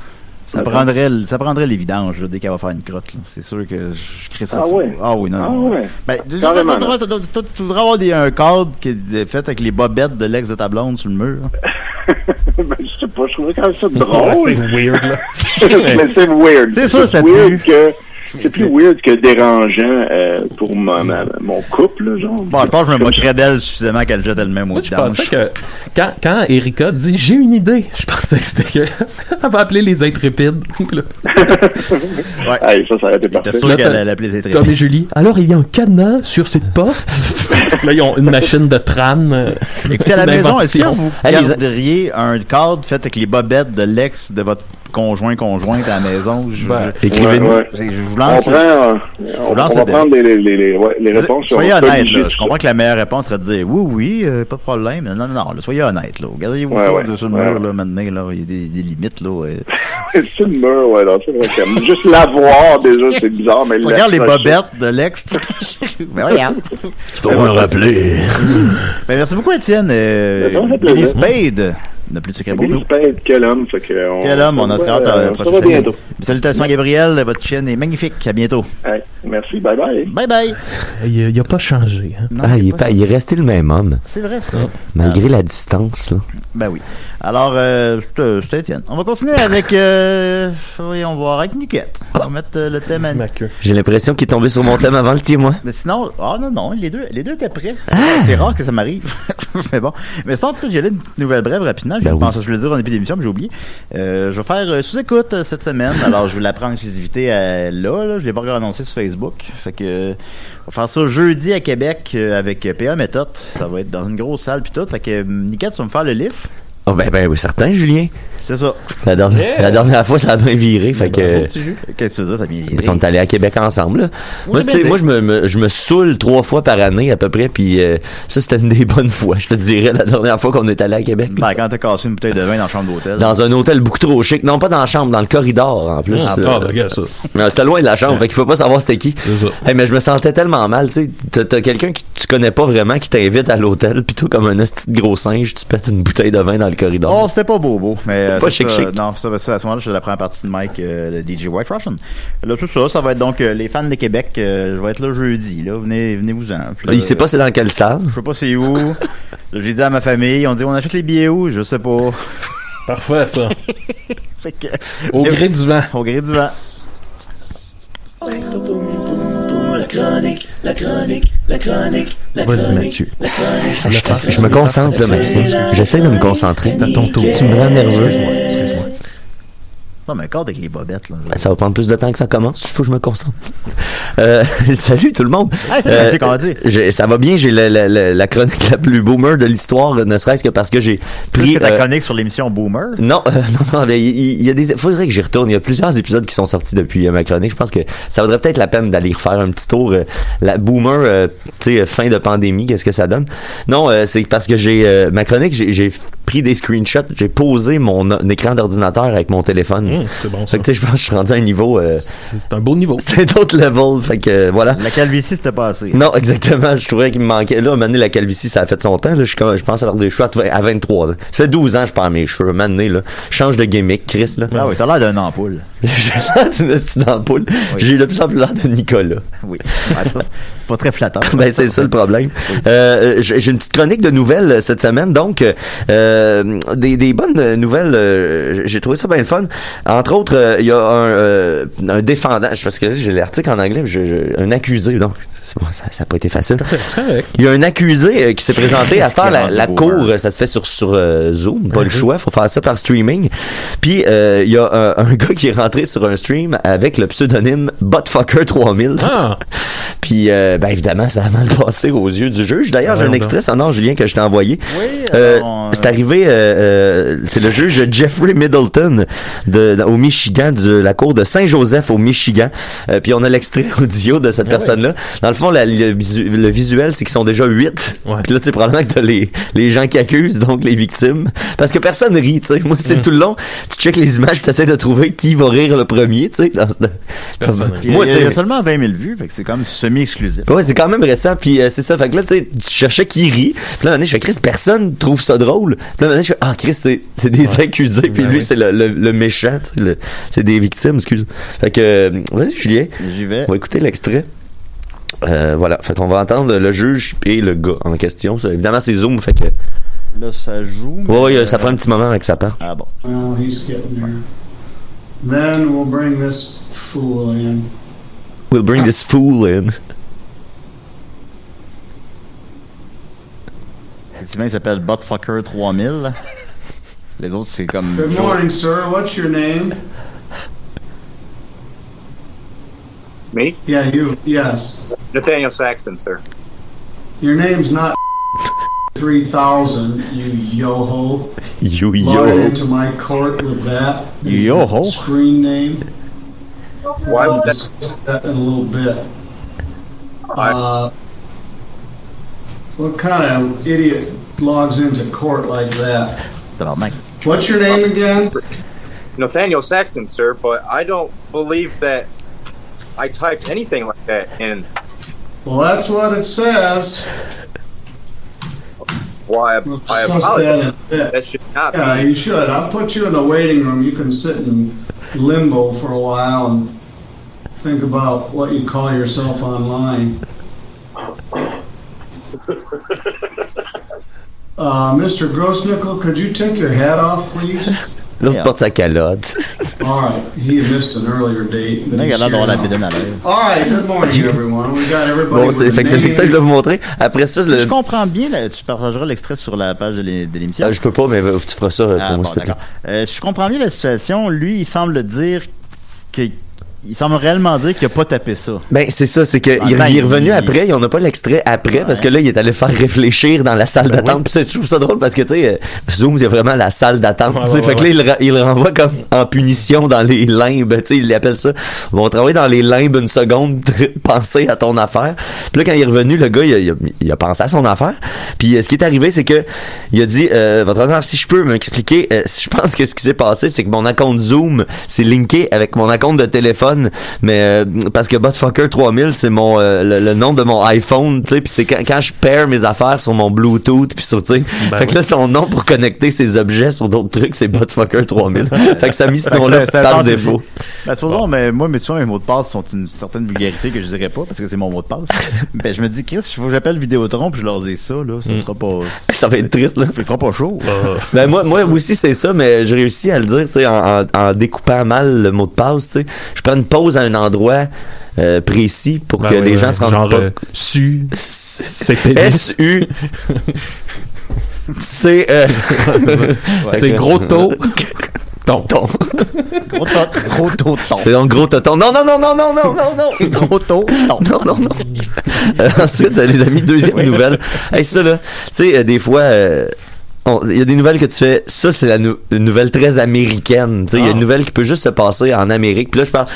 Ça prendrait, ça prendrait là, dès qu'elle va faire une crotte, là. C'est sûr que je crée ça. Ah ouais? Ah oui, non, Ah non. Ben, tu voudrais avoir des, un cadre qui est fait avec les bobettes de l'ex de ta blonde sur le mur. <laughs> Ben, je sais pas, je trouvais quand même ça <laughs> drôle. c'est weird, là. <laughs> mais c'est weird. C'est sûr, c'est weird plus- que c'est plus weird que dérangeant euh, pour ma- ma- mon couple, là, genre. Bon, je pense que je me moquerais d'elle suffisamment qu'elle jette elle-même au je pensais que quand, quand Erika dit j'ai une idée, je pensais que c'était que <laughs> elle va appeler les intrépides. <laughs> Ouais. <laughs> Ça, ça aurait été parfait. Sûr qu'elle allait appeler ses Tom tripes. et Julie. Alors il y a un cadenas sur cette porte? là ils ont une machine de tran. euh, Écoutez, à la maison, est-ce que vous les- garderiez un cadre fait avec les bobettes de l'ex de votre conjoint conjointe à la maison? Je, Ben, je- Écrivez-nous. Ouais, ouais. je- vous On lance. prend, euh, on, lance on va le prendre les, les, les, les, ouais, les réponses. Soyez honnête, là. Je ça. comprends que la meilleure réponse serait de dire oui, oui, euh, pas de problème. Non, non, non, là, soyez honnête, là. Regardez-vous sur le mur, là, maintenant, là. Il y a des, des limites, là. ouais. <laughs> C'est le mur, ouais, non, c'est vrai juste l'avoir, déjà, c'est bizarre, mais Tu regardes les bobettes de l'ex. <laughs> ben, regarde. Tu peux me rappeler. Ben, merci beaucoup, Étienne. Euh. Spade n'a plus de secret pour nous. Quel homme, fait que on, Quel homme, on a très hâte à euh, la prochaine. bientôt. Salutations à Gabriel, votre chaîne est magnifique. À bientôt. Hey, merci, bye bye. Bye bye. Il, il a pas changé. hein. Non, Ah, il est, pas- pas, il est resté le même homme, C'est vrai, ça. malgré la distance. Là. Ben oui. Alors, euh, c'est c'est Étienne. On va continuer avec, euh, voyons voir, avec Niquette. On va mettre euh, le thème à... J'ai l'impression qu'il est tombé sur mon thème avant le tien, moi. Mais sinon, ah non, non, les deux, les deux étaient prêts. C'est c'est rare que ça m'arrive. <laughs> mais bon. Mais sans peut-être, j'allais une petite nouvelle brève rapidement. Je Ben oui. pense que je voulais le dire en début d'émission, mais j'ai oublié. Euh, je vais faire euh, sous-écoute euh, cette semaine. Alors, je vais la prendre en exclusivité là, là. Je l'ai pas encore annoncé sur Facebook. Fait que, on va faire ça jeudi à Québec avec PA Méthode. Ça va être dans une grosse salle puis tout. Fait que, tu vas me faire le livre. Oh, ben, ben, oui, certain, Julien. C'est ça. La dernière, Yeah. la dernière fois, ça a bien viré. Fait que. Qu'est-ce que tu veux dire? Ça vient. Quand on est allé à Québec ensemble. là. Moi, sais, bien moi je, me, me- je me saoule trois fois par année à peu près, puis euh, ça, c'était une des bonnes fois, je te dirais, la dernière fois qu'on est allé à Québec. Ben, quand t'as cassé une bouteille de vin dans la chambre d'hôtel. Dans un hôtel beaucoup trop chic. Non, pas dans la chambre, dans le corridor, en plus. Ah, Euh, ah, ben, regarde ça. C'était loin de la chambre, fait qu'il faut pas savoir c'était qui. C'est ça. Hey, mais je me sentais tellement mal, tu sais. T'as, t'as quelqu'un que tu connais pas vraiment qui t'invite à l'hôtel, puis toi, comme un petit gros singe, tu pètes une bouteille de vin dans le corridor. Oh, c'était pas beau, beau. Mais, euh, Pas chic, ça, chic. Non, ça, ça, à ce moment-là, je la première partie de Mike, euh, le DJ White Russian. Là, tout ça, ça va être donc euh, les fans de Québec. euh, je vais être là jeudi, là. Venez, venez-vous-en. Puis là, Il sait pas c'est dans quelle salle. Je sais pas c'est où. <laughs> J'ai dit à ma famille, on dit, on achète les billets où? Je sais pas. Parfait, ça. <laughs> Fait que, Au gré du vent. au gré du vent. Vas-y, Mathieu. Je me concentre, là, Maxime. J'essaie de me concentrer. C'est à ton tour. Tu me rends nerveux. Excuse-moi. Non, mais encore avec les bobettes, là. Ben, Ça va prendre plus de temps que ça commence. Il faut que je me concentre. Euh, <laughs> salut tout le monde. Ah, salut, Mathieu, comment vas-tu? j'ai- ça va bien. J'ai la, la- la- la chronique la plus boomer de l'histoire, ne serait-ce que parce que j'ai Plus pris. que ta euh, chronique sur l'émission Boomer? non, euh, <laughs> non, non, il, y a des. Faudrait que j'y retourne. Il y a plusieurs épisodes qui sont sortis depuis euh, ma chronique. Je pense que ça vaudrait peut-être la peine d'aller refaire un petit tour. euh, la boomer, euh, tu sais, euh, fin de pandémie, qu'est-ce que ça donne? Non, euh, c'est parce que j'ai euh, ma chronique, j'ai pris des screenshots, j'ai posé mon écran d'ordinateur avec mon téléphone. Hum, c'est bon, ça. Fait que tu sais, je pense que je suis rendu à un niveau. euh, C'est un beau niveau. c'est un autre level. Fait que euh, voilà. La calvitie, c'était pas assez. Non, exactement. Je trouvais qu'il me manquait. Là, à un moment donné, la calvitie, ça a fait son temps. Là, je, pense avoir des cheveux à, à 23 ans. Ça fait 12 ans que je perds mes cheveux. À un moment donné, là, je change de gimmick, Chris. Là. Ah oui, t'as l'air d'un ampoule. <laughs> J'ai l'air d'une petite ampoule. J'ai de plus en plus l'air de Nicolas. Oui. Ouais, c'est pas très flatteur. <laughs> ben c'est ça le problème. Euh, j'ai une petite chronique de nouvelles cette semaine, donc euh, des, des bonnes nouvelles. euh, j'ai trouvé ça bien le fun. Entre autres, euh, il y a un, euh, un défendant, parce que j'ai l'article en anglais, mais je- je- un accusé, donc bon, ça n'a pas été facile. Il y a un accusé euh, qui s'est présenté à cette heure, la, cour, euh, ça se fait sur, sur euh, Zoom, pas le choix, faut faire ça par streaming. Puis euh, il y a un, un gars qui est rentré sur un stream avec le pseudonyme Buttfucker3000. Ah, <laughs> Puis, euh, ben évidemment, ça a mal passé aux yeux du juge. D'ailleurs, j'ai un extrait sonore, Julien, que je t'ai envoyé. Oui, Euh, c'est arrivé, euh, euh, c'est le juge Jeffrey Middleton de, de- au Michigan, de la cour de Saint-Joseph au Michigan. Euh, puis on a l'extrait <laughs> audio de cette personne-là. Dans le fond, la- le, visu- le visuel, c'est qu'ils sont déjà huit. Ouais. Puis là, c'est probablement que t'as les, les gens qui accusent, donc les victimes. Parce que personne rit, tu sais. Moi, c'est tout le long. Tu checkes les images, tu essaies de trouver qui va rire le premier, tu sais. dans Moi, il y a- tu il y a sais. seulement 20 000 vues, fait que c'est comme semi-exclusif. Ouais, c'est quand même récent, puis euh, c'est ça. Fait que là, tu sais, tu cherchais qui rit. Puis là, je fais, Chris, personne trouve ça drôle. Puis là, donné, je fais, ah, Chris, c'est, c'est des accusés, puis Ben lui, oui. c'est le, le, le méchant, c'est des victimes, excuse. Fait que, euh, vas-y, Julien, J'y vais. on va écouter l'extrait. Euh, voilà, fait qu'on va entendre le juge et le gars en question. Ça, évidemment, c'est Zoom, fait que. Là, ça joue. Ouais, ouais, mais, ça prend un petit moment avec ça part. Ah bon. Well, he's getting there. Then we'll bring this fool in. We'll bring this fool in. Effectivement, il s'appelle Buttfucker 3000. Les autres, c'est comme. Good Joe- morning, sir. What's your name? Me? Yeah, you. Yes. Nathaniel Saxon, sir. Your name's not 3000, you yo-ho. Yo, Logging yo. into my court with that. as Yo-ho? Screen name. Why would that? discuss that in a little bit. Uh, what kind of idiot logs into court like that? Tabarnak. What's your name again? Nathaniel Saxton, sir, but I don't believe that I typed anything like that in. Well, that's what it says. Why, We'll I discuss that in a apologize. bit. That should not Yeah, be. you should. I'll put you in the waiting room. You can sit in limbo for a while and think about what you call yourself online. <laughs> Uh, Mr. Grossnickel, could you take your hat off, please? <laughs> L'autre Yeah. porte sa calotte. <laughs> All right. He missed an earlier date. All right. Good morning, everyone. We got everybody. Bon, c'est, fait que l'extrait je vais vous montrer. Après ça, Si le, je comprends bien, là, tu partageras l'extrait sur la page de l'é- de l'émission. Ah, je peux pas, mais tu feras ça euh, pour Ah, moi, bon, s'il te plaît. Euh, je comprends bien la situation, lui, il semble dire que il semble réellement dire qu'il a pas tapé ça. Ben, c'est ça, c'est qu'il il est revenu il- après, et on n'a pas l'extrait après, parce que là, il est allé faire réfléchir dans la salle Ben d'attente. Je trouve ça drôle parce que, tu sais, euh, Zoom, il y a vraiment la salle d'attente. Ouais, ouais, fait que là, il, le renvoie comme en punition dans les limbes. Tu sais, il appelle ça. On va travailler dans les limbes une seconde, <laughs> penser à ton affaire. Puis là, quand il est revenu, le gars, il a, il a- il a pensé à son affaire. Puis euh, ce qui est arrivé, c'est que il a dit, euh, votre honneur, si je peux m'expliquer, euh, je pense que ce qui s'est passé, c'est que mon compte Zoom, c'est linké avec mon compte de téléphone, mais euh, parce que Botfucker 3000, c'est mon euh, le, le nom de mon iPhone, tu sais, puis c'est quand, quand je paire mes affaires sur mon Bluetooth, puis sur, tu sais, Ben fait que là, son nom pour connecter ses objets sur d'autres trucs, c'est Botfucker 3000. <laughs> fait que ça a mis ce nom-là C'est- c'est par c'est défaut. Ben, mais moi, mais tu vois, mes mots de passe sont une certaine vulgarité que je dirais pas parce que c'est mon mot de passe. <laughs> ben, je me dis, Chris, il faut que j'appelle Vidéotron puis je leur dis ça, là. Ça sera pas. <laughs> Ça va être triste, là. Il fera pas chaud. Ben moi, moi aussi c'est ça, mais j'ai réussi à le dire, tu sais, en, en, en découpant mal le mot de passe, tu sais. Je prends une pause à un endroit euh, précis pour Ben que oui, les ouais. gens se rendent Genre, pas. euh, su, <laughs> c'est pénis. S U C E. <laughs> C'est gros taux. Ton. Gros tot, gros taux de ton. C'est donc gros toton. Non non non non non non non non. Gros ton. Non, non, non. Euh, ensuite, euh, les amis, deuxième nouvelle. Hey, ça, là, tu sais, euh, des fois, euh, il y a des nouvelles que tu fais, ça, c'est la nou- une nouvelle très américaine. Tu sais, il y a une nouvelle qui peut juste se passer en Amérique. Puis là, je parle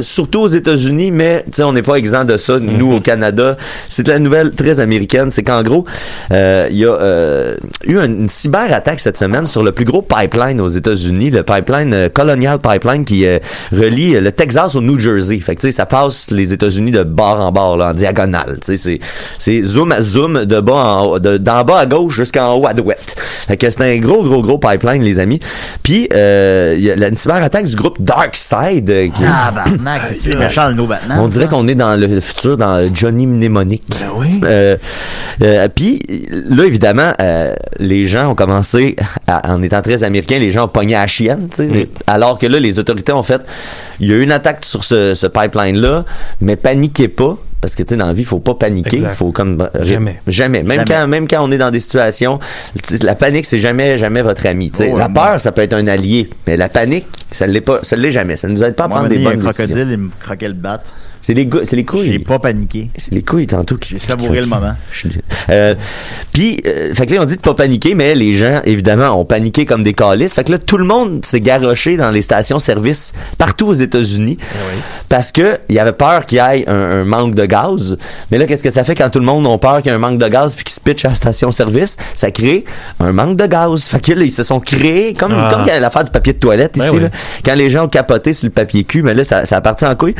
surtout aux États-Unis, mais, tu sais, on n'est pas exempt de ça, nous, au Canada. C'est la nouvelle très américaine. C'est qu'en gros, euh, il y a euh, eu une, cyberattaque cette semaine sur le plus gros pipeline aux États-Unis, le pipeline euh, Colonial Pipeline qui relie le Texas au New Jersey. Fait que tu sais, ça passe les États-Unis de bord en bord, là, en diagonale. Tu sais, c'est c'est zoom à zoom de bas en haut, de- d'en bas à gauche jusqu'en haut à droite. Fait que c'est un gros, gros, gros pipeline, les amis. Puis euh, il y a la une cyberattaque du groupe Darkside euh, qui Ah, barnac, c'est méchant le Batman. on dirait qu'on est dans le futur, dans Johnny Mnemonic. Ben oui. Euh, euh, Puis là, évidemment, euh, les gens ont commencé, à- en étant très américains, les gens ont pogné à la chienne, tu sais, Mm. alors que là, les autorités ont fait, il y a eu une attaque sur ce, ce pipeline-là, mais paniquez pas. Parce que tu sais dans la vie, il faut pas paniquer, il faut comme Jamais. jamais, même Jamais. quand même quand on est dans des situations, la panique c'est jamais jamais votre ami. Oh, la peur ça peut être un allié, mais la panique ça l'est pas, ça l'est jamais, ça nous aide pas à prendre des bonnes décisions. crocodile, il me croquait le. C'est les, c'est les couilles. J'ai pas paniqué. C'est les couilles tantôt qui. J'ai savouré le moment. <laughs> Euh, puis, euh, fait que là, on dit de pas paniquer, mais les gens, évidemment, ont paniqué comme des calices. Fait que là, tout le monde s'est garoché dans les stations-service partout aux États-Unis parce que il y avait peur qu'il y ait un, un manque de gaz. Mais là, qu'est-ce que ça fait quand tout le monde a peur qu'il y ait un manque de gaz puis qu'ils se pitchent à la station-service? Ça crée un manque de gaz. Fait que là, ils se sont créés comme, Ah. comme l'affaire du papier de toilette Ben ici, oui. là. quand les gens ont capoté sur le papier cul, mais là, ça, ça a parti en couille.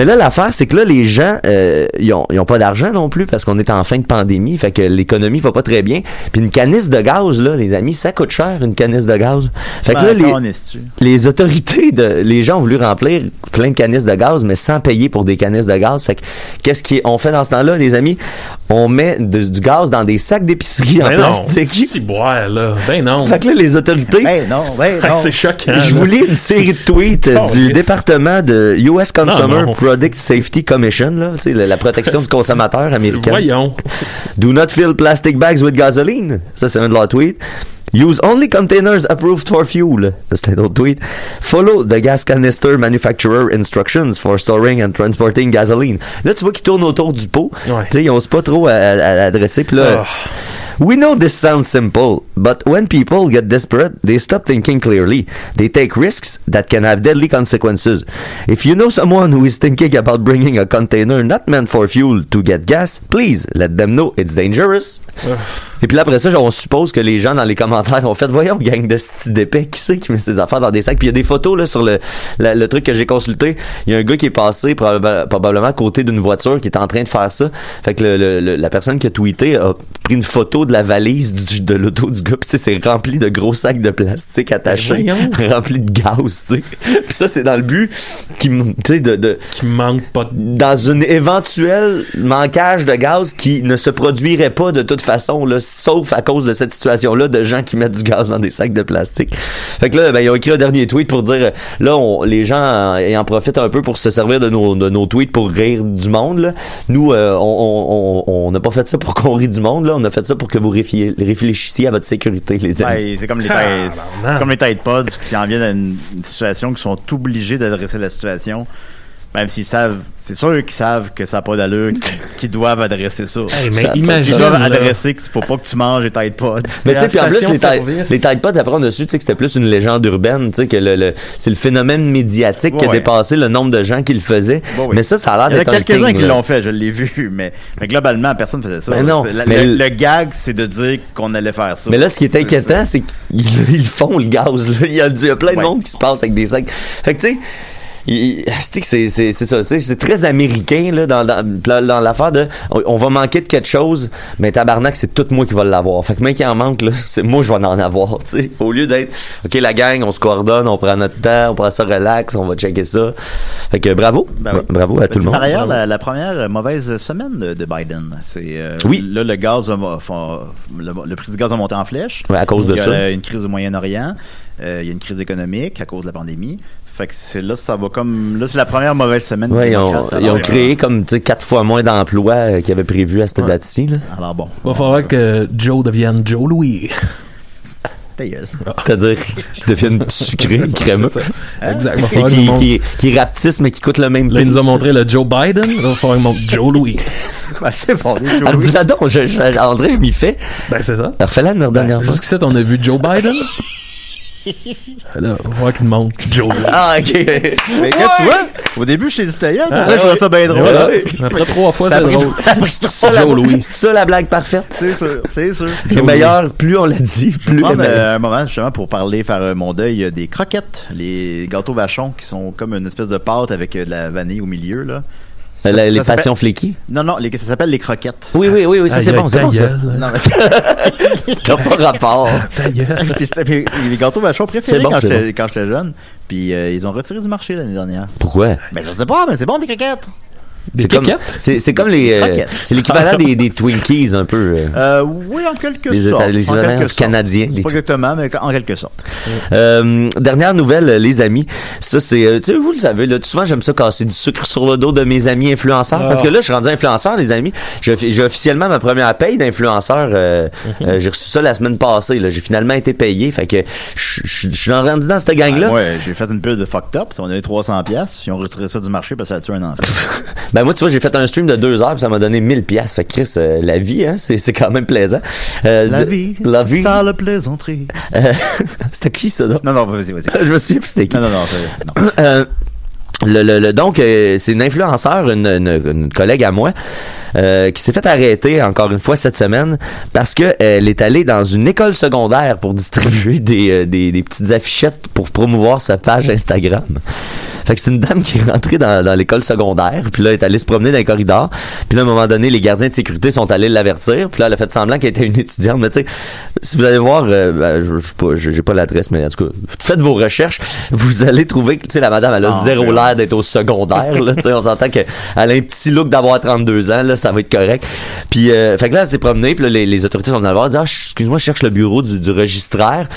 Mais là, l'affaire, c'est que là, les gens, euh, ils, ont, ils ont pas d'argent non plus parce qu'on est en fin de pandémie, fait que l'économie va pas très bien. Puis une canisse de gaz, là, les amis, ça coûte cher, une canisse de gaz. Fait que là, Ben, les, qu'en est-tu? les autorités, de, les gens ont voulu remplir plein de canisses de gaz, mais sans payer pour des canisses de gaz. Fait que, qu'est-ce qu'on fait dans ce temps-là, les amis? On met de- du gaz dans des sacs d'épicerie en Ben non, plastique. si boire, là. Ben non. Fait que là, les autorités, Ben non, ben non. C'est choquant. je vous lis une série de tweets <laughs> Oh, du département de US Consumer Non, non. Product Safety Commission, là, tu sais, la, la protection du <laughs> consommateur américain. Voyons. Do not fill plastic bags with gasoline. Ça, c'est un de leurs tweets. Use only containers approved for fuel. Un autre tweet. Follow the gas canister manufacturer instructions for storing and transporting gasoline. Là, tu vois qu'ils tournent autour du pot. Ouais. Tu sais, ils osent pas trop à, à- à adresser. Puis là, Ah. We know this sounds simple, but when people get desperate, they stop thinking clearly. They take risks that can have deadly consequences. If you know someone who is thinking about bringing a container not meant for fuel to get gas, please let them know it's dangerous. Et puis là, après ça, on suppose que les gens dans les commentaires ont fait Voyons, gang de style d'épais, qui c'est qui met ses affaires dans des sacs? Puis il y a des photos là, sur le, la- le truc que j'ai consulté. Il y a un gars qui est passé probab- probablement à côté d'une voiture qui est en train de faire ça. Fait que le- le- la personne qui a tweeté a pris une photo de la valise du- de l'auto du gars. Sais, c'est rempli de gros sacs de plastique attachés, Voyons. <laughs> remplis de gaz. tu sais. Puis ça, c'est dans le but qui, tu sais, de, de, Qui manque pas de. dans une éventuelle manquage de gaz qui ne se produirait pas de toute façon, là, sauf à cause de cette situation-là de gens qui mettent du gaz dans des sacs de plastique. Fait que là, ben, ils ont écrit un dernier tweet pour dire, là, on- les gens en profitent un peu pour se servir de nos, de nos tweets pour rire du monde. Là. Nous, euh, on- on on n'a pas fait ça pour qu'on rit du monde, là. on a fait ça pour que vous réfléchissiez à votre sécurité, les amis. Ben, c'est comme les têtes, c'est comme les têtes pods qui en viennent à une, une situation qui sont obligés d'adresser la situation. Même s'ils savent, c'est sûr qu'ils savent que ça n'a pas d'allure, qu'ils- <laughs> qu'ils doivent adresser ça. Hey, mais Ça a pas Ils imagine. doivent là. adresser qu'il faut pas que tu manges les têtes pods. <laughs> Mais tu sais, puis en plus, les Tide, les Tide Pods, après, on a su tu sais, que c'était plus une légende urbaine, tu sais, que le, le- c'est le phénomène médiatique qui a Ouais. dépassé le nombre de gens qui le faisaient. Ouais. Mais ça, ça a Il l'air y en a d'être un quelques-uns qui l'ont fait, je l'ai vu, mais, mais globalement, personne ne faisait ça. Ben non, la- mais le, gag, c'est de dire qu'on allait faire ça. Mais là, ce qui est inquiétant, c'est qu'ils <laughs> ils font le gaz. Là. Il, y a, il y a plein de monde qui se passe avec des sacs. Fait que, tu sais, il- c'est ça très américain là dans dans, dans- dans l'affaire de on, va manquer de quelque chose mais tabarnak c'est tout moi qui va l'avoir fait que mec qui en manque là <laughs> c'est moi je vais en avoir tu sais au lieu d'être ok la gang on se coordonne on prend notre temps on prend ça relax on va checker ça fait que bravo Ben oui. bravo à tout le monde Par ailleurs, la, la première mauvaise semaine de, de Biden, c'est euh, Oui. là le gaz, a, le, le prix du gaz a monté en flèche. Ouais, à cause de il y a ça. une crise au Moyen-Orient, euh, il y a une crise économique à cause de la pandémie. Fait que c'est là ça va comme là c'est la première mauvaise semaine. Ouais, ils ont, démocrate. ils ont Alors, créé comme tu sais quatre fois moins d'emplois euh, qu'ils avaient prévu à cette date-ci là. Alors bon, Va falloir que Joe devienne Joe Louis. <laughs> ta gueule. c'est-à-dire qu'ils deviennent sucrés <laughs> crémeux C'est ça. Exact. Va et qui, qui, qui rapetissent mais qui coûtent le même Là, il prix. nous a montré le Joe Biden. Là, va falloir qu'il monte Joe Louis. <laughs> Ben, c'est bon. Alors, dis-la donc, je, je, en vrai, je m'y fais. Ben, c'est ça. Alors, fais-la une dernière fois. Jusqu'ici, on a vu Joe Biden. Là, on va voir qu'il monte Joe Louis. Ah, ok. <laughs> Mais quand tu vois, au début, je t'ai dit hier, Ah, après, je trouvais ça bien drôle. voilà. ouais. Après trois fois, Ça c'est a drôle. C'est ça, la- Joe Louis. C'est ça la blague parfaite. C'est sûr, c'est sûr. Le meilleur, plus on l'a dit, plus euh, un moment justement pour parler, faire euh, mon deuil euh, des croquettes, les gâteaux vachons qui sont comme une espèce de pâte avec euh, de la vanille au milieu là. Ça- La- les ça passions fléquées. Non non, les, ça s'appelle les croquettes. Oui, oui, oui, oui, ça Aïe, c'est bon, c'est bon ça. Non, mais- <laughs> T'as pas rapport. <laughs> Ta gueule. <laughs> Puis mes- les gâteaux vachons préférés C'est bon, quand c'est j'étais quand j'étais jeune. Puis euh, ils ont retiré du marché l'année dernière. Pourquoi? Ben je sais pas, mais c'est bon des croquettes. C'est comme, c'est, c'est comme les, euh, c'est l'équivalent des, des Twinkies un peu. euh. Euh, oui, en quelque Les sorte. Les en équivalents quelque sorte. canadiens, C'est des- Pas exactement, mais en quelque sorte. Euh, dernière nouvelle, les amis. Ça, c'est, tu sais, vous le savez, là, souvent, j'aime ça casser du sucre sur le dos de mes amis influenceurs. Ah. Parce que là, je suis rendu influenceur, les amis. J'ai, officiellement ma première paye d'influenceur. euh, Mhm. euh, j'ai reçu ça la semaine passée, là. J'ai finalement été payé. Fait que, je suis rendu dans cette gang-là. Ah, ouais, j'ai fait une pub de fucked up. On avait 300 pièces. Ils ont retiré ça du marché parce que ça a tué un enfant. <laughs> <laughs> Ben moi tu vois j'ai fait un stream de deux heures puis ça m'a donné 1000 pièces. Fait que Chris euh, la vie hein c'est c'est quand même plaisant. Euh, La de- vie, la vie. ça la plaisanterie. Euh, <laughs> c'était qui ça donc? Non, non, vas-y, vas-y. <laughs> Je me souviens plus c'était qui. Non, non, non. non. Le, le, le- donc euh, c'est une influenceur, une, une- une collègue à moi, euh, qui s'est fait arrêter encore une fois cette semaine parce que elle est allée dans une école secondaire pour distribuer des, des, des petites affichettes pour promouvoir sa page Instagram. Fait que c'est une dame qui est rentrée dans, dans l'école secondaire, puis là, elle est allée se promener dans les corridors. Puis là, à un moment donné, les gardiens de sécurité sont allés l'avertir. Puis là, elle a fait semblant qu'elle était une étudiante. Mais tu sais, si vous allez voir, euh, ben, je sais pas, j'ai pas l'adresse, mais en tout cas, faites vos recherches. Vous allez trouver que, tu sais, la madame, elle a Ah, zéro l'air d'être au secondaire. Là, tu sais, on s'entend qu'elle a un petit look d'avoir 32 ans. Là, ça va être correct. Puis, euh, fait que là, elle s'est promenée. Puis là, les, les autorités sont venues la voir. Dit, ah, excuse-moi, je cherche le bureau du, du registraire.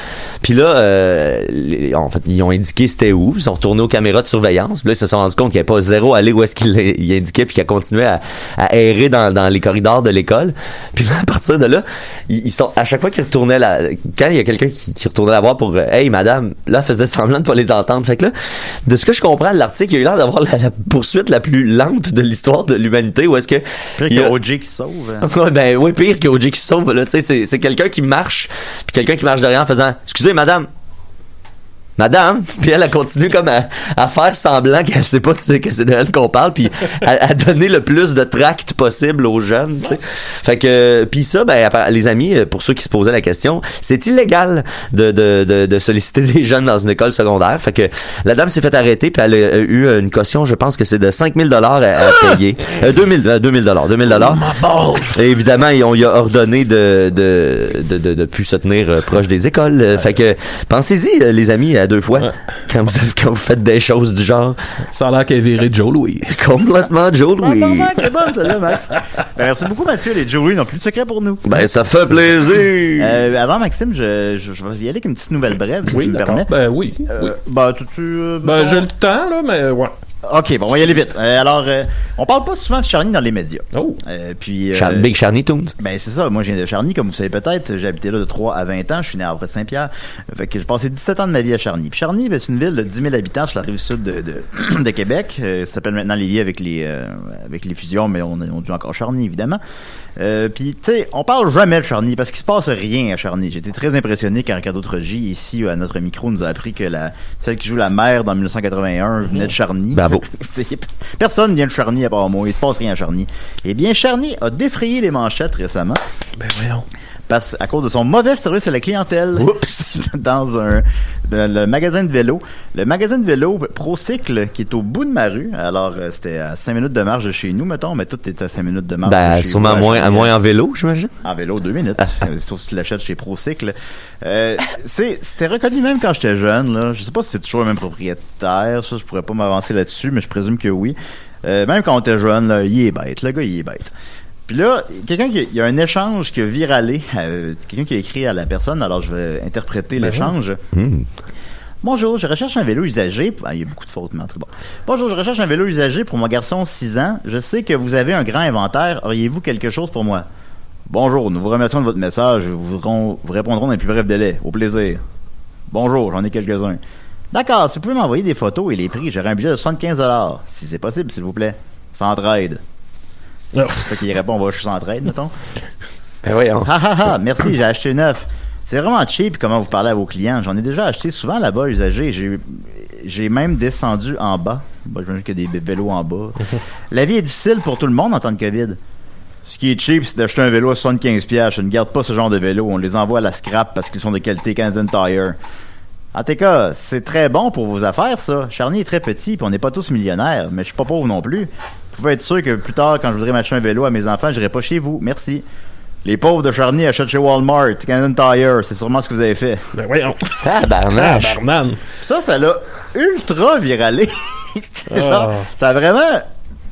Puis là, euh, les- en fait, ils ont indiqué c'était où. Ils sont retournés aux caméras de surveillance. Puis là, ils se sont rendus compte qu'il n'y avait pas zéro aller où est-ce qu'il il indiquait, puis qu'il a continué à, à errer dans, dans les corridors de l'école. Puis là, à partir de là, ils, ils sont à chaque fois qu'ils retournaient là, quand il y a quelqu'un qui, qui retournait la voir pour euh, Hey madame, là, elle faisait semblant de pas les entendre. Fait que là, de ce que je comprends de l'article, il a eu l'air d'avoir la, la poursuite la plus lente de l'histoire de l'humanité. Où est-ce que Pire il y a- OJ qui sauve. hein. Ouais, ben oui, pire que OJ qui sauve. Là, tu sais, c'est, c'est quelqu'un qui marche, puis quelqu'un qui marche derrière en faisant Excusez, madame. Madame, puis elle a continué comme à, à faire semblant qu'elle sait pas que c'est de elle qu'on parle, puis à, à donner le plus de tract possible aux jeunes. Fait que, puis ça, ben, les amis, euh, pour ceux qui se posaient la question, c'est illégal de, de, de, de solliciter <laughs> des jeunes dans une école secondaire. Fait que la dame s'est fait arrêter, puis elle a eu une caution, je pense que c'est de 5000 dollars à, à payer, euh, 2000 euh, 2000 dollars, 2000 dollars. Et évidemment, ils ont, il a ordonné de de, de, de, plus se tenir euh, proche des écoles. Euh, Fait que pensez-y, euh, les amis, à deux fois, Ouais. quand, vous, quand vous faites des choses du genre. Ça a l'air qu'elle est virée Joe Louis. Complètement Joe Ah, Louis. c'est bonne, celle-là, Max. <laughs> Ben, merci beaucoup, Mathieu. Les Joey n'ont plus de secret pour nous. Ben, ça fait plaisir. Euh, avant, Maxime, je, je, je vais y aller avec une petite nouvelle brève, si tu me permets. Ben oui. oui. Euh, ben, tout-tu... euh, Ben, j'ai le temps, là, mais ouais. Ok, bon, on va y aller vite. Euh, alors, euh, on parle pas souvent de Charny dans les médias. Oh. Euh, puis, euh, Char- Big Charny Toons. Ben c'est ça, moi je viens de Charny, comme vous savez peut-être, j'ai habité là de 3 à 20 ans, je suis né à de Saint-Pierre, fait que j'ai passé 17 ans de ma vie à Charny. Puis Charny, ben, c'est une ville de 10 000 habitants sur la rive sud de, de, <clears throat> de Québec, Euh, ça s'appelle maintenant Lévis avec les euh, avec les fusions, mais on, on dit encore Charny évidemment. Euh, puis tu sais, on parle jamais de Charny parce qu'il se passe rien à Charny. J'étais très impressionné quand Ricardo Trogi ici à notre micro nous a appris que la celle qui joue la mère dans 1981 venait de Charny. Bravo. <laughs> Personne vient de Charny à part moi. Il se passe rien à Charny. Eh bien, Charny a défrayé les manchettes récemment Ben voyons. Parce à cause de son mauvais service à la clientèle Oups. <laughs> dans un dans le magasin de vélo. Le magasin de vélo Procycle qui est au bout de ma rue. Alors euh, c'était à 5 minutes de marche de chez nous mettons, mais tout est à 5 minutes de marche. de Ben, chez sûrement vous, moins, à moins en vélo, j'imagine. En vélo, deux minutes. <laughs> Euh, Sauf si tu l'achètes chez Procycle. Euh, c'est- C'était reconnu même quand j'étais jeune. Là. Je sais pas si c'est toujours le même propriétaire. Ça, je pourrais pas m'avancer là-dessus, mais je présume que oui. Euh, même quand on était jeune, là, il est bête. Le gars, il est bête. Puis là, quelqu'un qui il y a un échange qui a viralé. euh, quelqu'un qui a écrit à la personne. Alors, je vais interpréter l'échange. Hmm. Bonjour, je recherche un vélo usagé. Ah, il y a beaucoup de fautes, mais en tout cas, bon. Bonjour, je recherche un vélo usagé pour mon garçon 6 ans. Je sais que vous avez un grand inventaire. Auriez-vous quelque chose pour moi? Bonjour, nous vous remercions de votre message. Vous, vous répondrons dans les plus brefs délais. Au plaisir. Bonjour, j'en ai quelques-uns. D'accord, si vous pouvez m'envoyer des photos et les prix, j'aurai un budget de 75 Si c'est possible, s'il vous plaît. Centraide. Oh. Fait qu'il répond, on va chez Centraide, mettons. Ben voyons. Ha ha ha, merci, j'ai acheté neuf. C'est vraiment cheap comment vous parlez à vos clients. J'en ai déjà acheté souvent là-bas, usagé. J'ai, j'ai même descendu en bas. Bon, j'imagine qu'il y a des vélos en bas. <laughs> La vie est difficile pour tout le monde en temps de COVID. Ce qui est cheap, c'est d'acheter un vélo à 75$. piastres. Je ne garde pas ce genre de vélo. On les envoie à la scrap parce qu'ils sont de qualité Canadian Tire. En tout cas, c'est très bon pour vos affaires, ça. Charny est très petit, puis on n'est pas tous millionnaires, mais je suis pas pauvre non plus. Vous pouvez être sûr que plus tard, quand je voudrais m'acheter un vélo à mes enfants, je n'irai pas chez vous. Merci. Les pauvres de Charny achètent chez Walmart, Canadian Tire. C'est sûrement ce que vous avez fait. Ben voyons. Tabarnache. Ça, ça l'a ultra viralé. <laughs> Genre, Ah. Ça a vraiment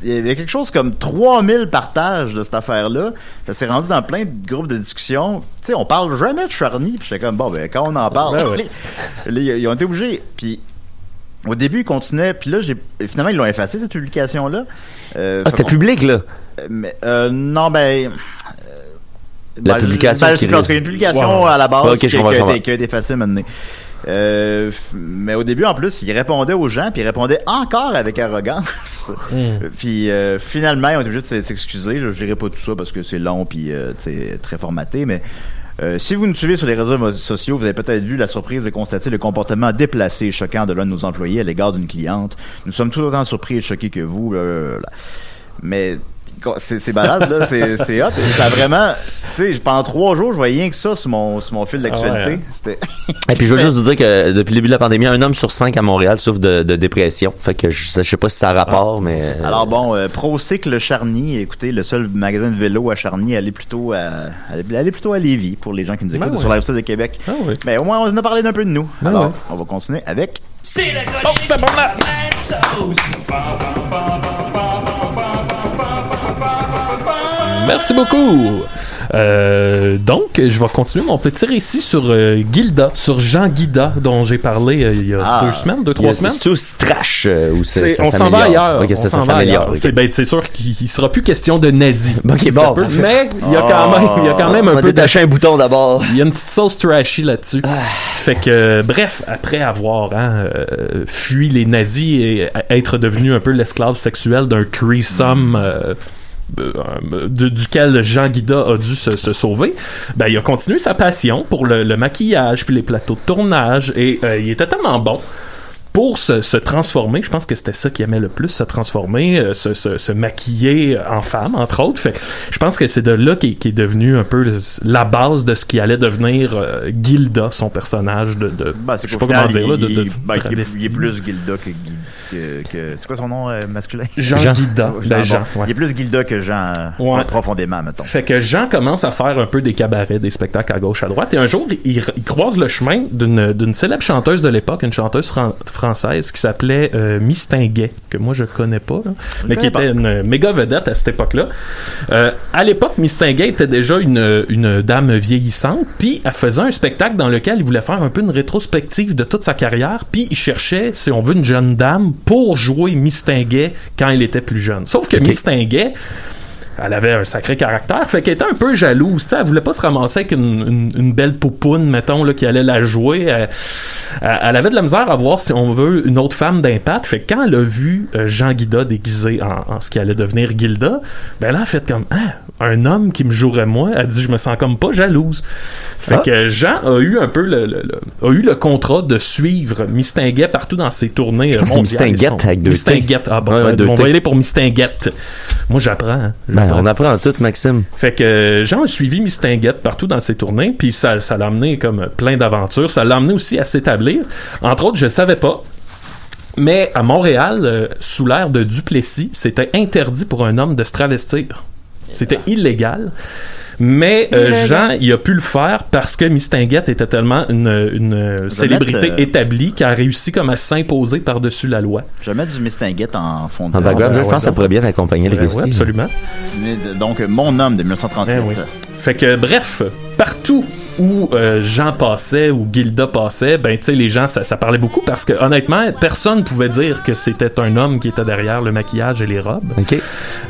il y avait quelque chose comme 3000 partages de cette affaire-là. Ça s'est rendu dans plein de groupes de discussion. Tu sais, on parle jamais de Charny. Puis j'étais comme, bon, ben, quand on en parle, Ben ouais. <laughs> les- les- ils ont été obligés. Puis au début, ils continuaient. Puis là, j'ai, finalement, ils l'ont effacé, cette publication-là. Euh, Ah, c'était public, là? euh, mais, euh, non, ben. La ben, publication ben, qui c'est parce qu'il y a une publication à la base je qui, je a été, comprends. qui a été effacée maintenant. Euh, mais au début, en plus, il répondait aux gens, puis il répondait encore avec arrogance. <laughs> puis euh, finalement, ils ont été obligés de s'excuser. là. Je dirais pas tout ça parce que c'est long, puis euh, sais, très formaté, mais euh, si vous nous suivez sur les réseaux sociaux, vous avez peut-être vu la surprise de constater le comportement déplacé et choquant de l'un de nos employés à l'égard d'une cliente. Nous sommes tout autant surpris et choqués que vous. Mais c'est c'est balade, là, c'est c'est hot. <laughs> Ça a vraiment, tu sais, pendant trois jours, je voyais rien que ça sur mon, sur mon fil d'actualité. Ah ouais, hein. Et puis je veux <laughs> juste vous dire que depuis le début de la pandémie, un homme sur cinq à Montréal souffre de, de dépression. Fait que je, sais- je sais pas si ça a rapport, mais. euh, Alors bon, euh, Procycle Charny, écoutez, le seul magasin de vélo à Charny, allez plutôt à, allez, plutôt à Lévis pour les gens qui nous écoutent Ben sur ouais. la rive sud de Québec. Ah. Mais au moins, on a parlé d'un peu de nous. Ben Alors, ouais. on va continuer avec. C'est la Oh, Merci beaucoup. Euh, donc, je vais continuer mon petit récit sur euh, Gilda, sur Jean Guida, dont j'ai parlé euh, il y a Ah. deux semaines, deux, trois semaines. C'est aussi trash euh, ou ça on s'en va ailleurs. Ok, on ça, s'améliore. ailleurs. ok. C'est ben, c'est sûr qu'il il sera plus question de nazis. Ok, Ça bon, peut- mais il y a quand même, il y a quand même On un va peu de détacher un bouton d'abord. il y a une petite sauce trashy là-dessus. Fait que, bref, après avoir hein, euh, fui les nazis et être devenu un peu l'esclave sexuel d'un threesome de- duquel Jean Guida a dû se, se sauver, ben, il a continué sa passion pour le, le maquillage puis les plateaux de tournage et euh, il était tellement bon pour se, se transformer, je pense que c'était ça qu'il aimait le plus, se transformer, euh, se, se, se maquiller en femme, entre autres. Fait, je pense que c'est de là qu'est qu'est devenu un peu la base de ce qui allait devenir euh, Gilda, son personnage de... de Ben, c'est je sais pas comment dire, là, de, il, de il- ben, il est- il est plus Gilda que, que, que- c'est quoi son nom euh, masculin? Jean Jean. Guida. Jean, Ben, bon. Jean, ouais. Il est plus Gilda que Jean euh, Ouais. profondément, mettons. Fait que Jean commence à faire un peu des cabarets, des spectacles à gauche, à droite. Et un jour, il, il croise le chemin d'une d'une célèbre chanteuse de l'époque, une chanteuse fran- française qui s'appelait euh, Miss Tinguet, que moi je connais pas, là, mais qui était une méga vedette à cette époque-là. Euh, à l'époque, Miss Tinguet était déjà une, une dame vieillissante, puis elle faisait un spectacle dans lequel il voulait faire un peu une rétrospective de toute sa carrière, puis il cherchait, si on veut, une jeune dame pour jouer Miss Tinguet quand elle était plus jeune. Sauf que Miss Tinguet, elle avait un sacré caractère, fait qu'elle était un peu jalouse, tu sais, elle voulait pas se ramasser avec une, une- une belle poupoune, mettons, là, qui allait la jouer. Elle, avait de la misère à voir, si on veut, une autre femme d'impact. Fait que quand elle a vu euh, Jean Guida déguisé en, en ce qui allait devenir Gilda, ben là, elle a fait comme, ah, un homme qui me jouerait moi, elle dit, je me sens comme pas jalouse. Fait Ah. que Jean a eu un peu le, le- le- a eu le contrat de suivre Mistinguet partout dans ses tournées. Mistinguet avec deux. Mistinguet. Ah bon, Ouais, ouais, ben, deux on va y aller pour Mistinguet. Moi, j'apprends. hein. Ben, on apprend tout, Maxime. Fait que euh, Jean a suivi Miss Tinguette partout dans ses tournées, puis ça, ça l'a amené comme plein d'aventures. Ça l'a amené aussi à s'établir. Entre autres, je savais pas. Mais à Montréal, euh, sous l'ère de Duplessis, c'était interdit pour un homme de se travestir. C'était illégal. Mais euh. Jean, il a pu le faire parce que Miss Tinguette était tellement une, une célébrité mettre, euh, établie qu'elle a réussi comme à s'imposer par-dessus la loi. Je vais mettre du Mistinguette en fond de En background, je pense que ça pourrait bien accompagner le Ben récit. ouais, absolument. Donc, Mon homme de 1938. Ben oui. Fait que bref, partout où euh, Jean passait, où Gilda passait, ben tu sais les gens ça, ça parlait beaucoup parce que honnêtement personne pouvait dire que c'était un homme qui était derrière le maquillage et les robes. Ok.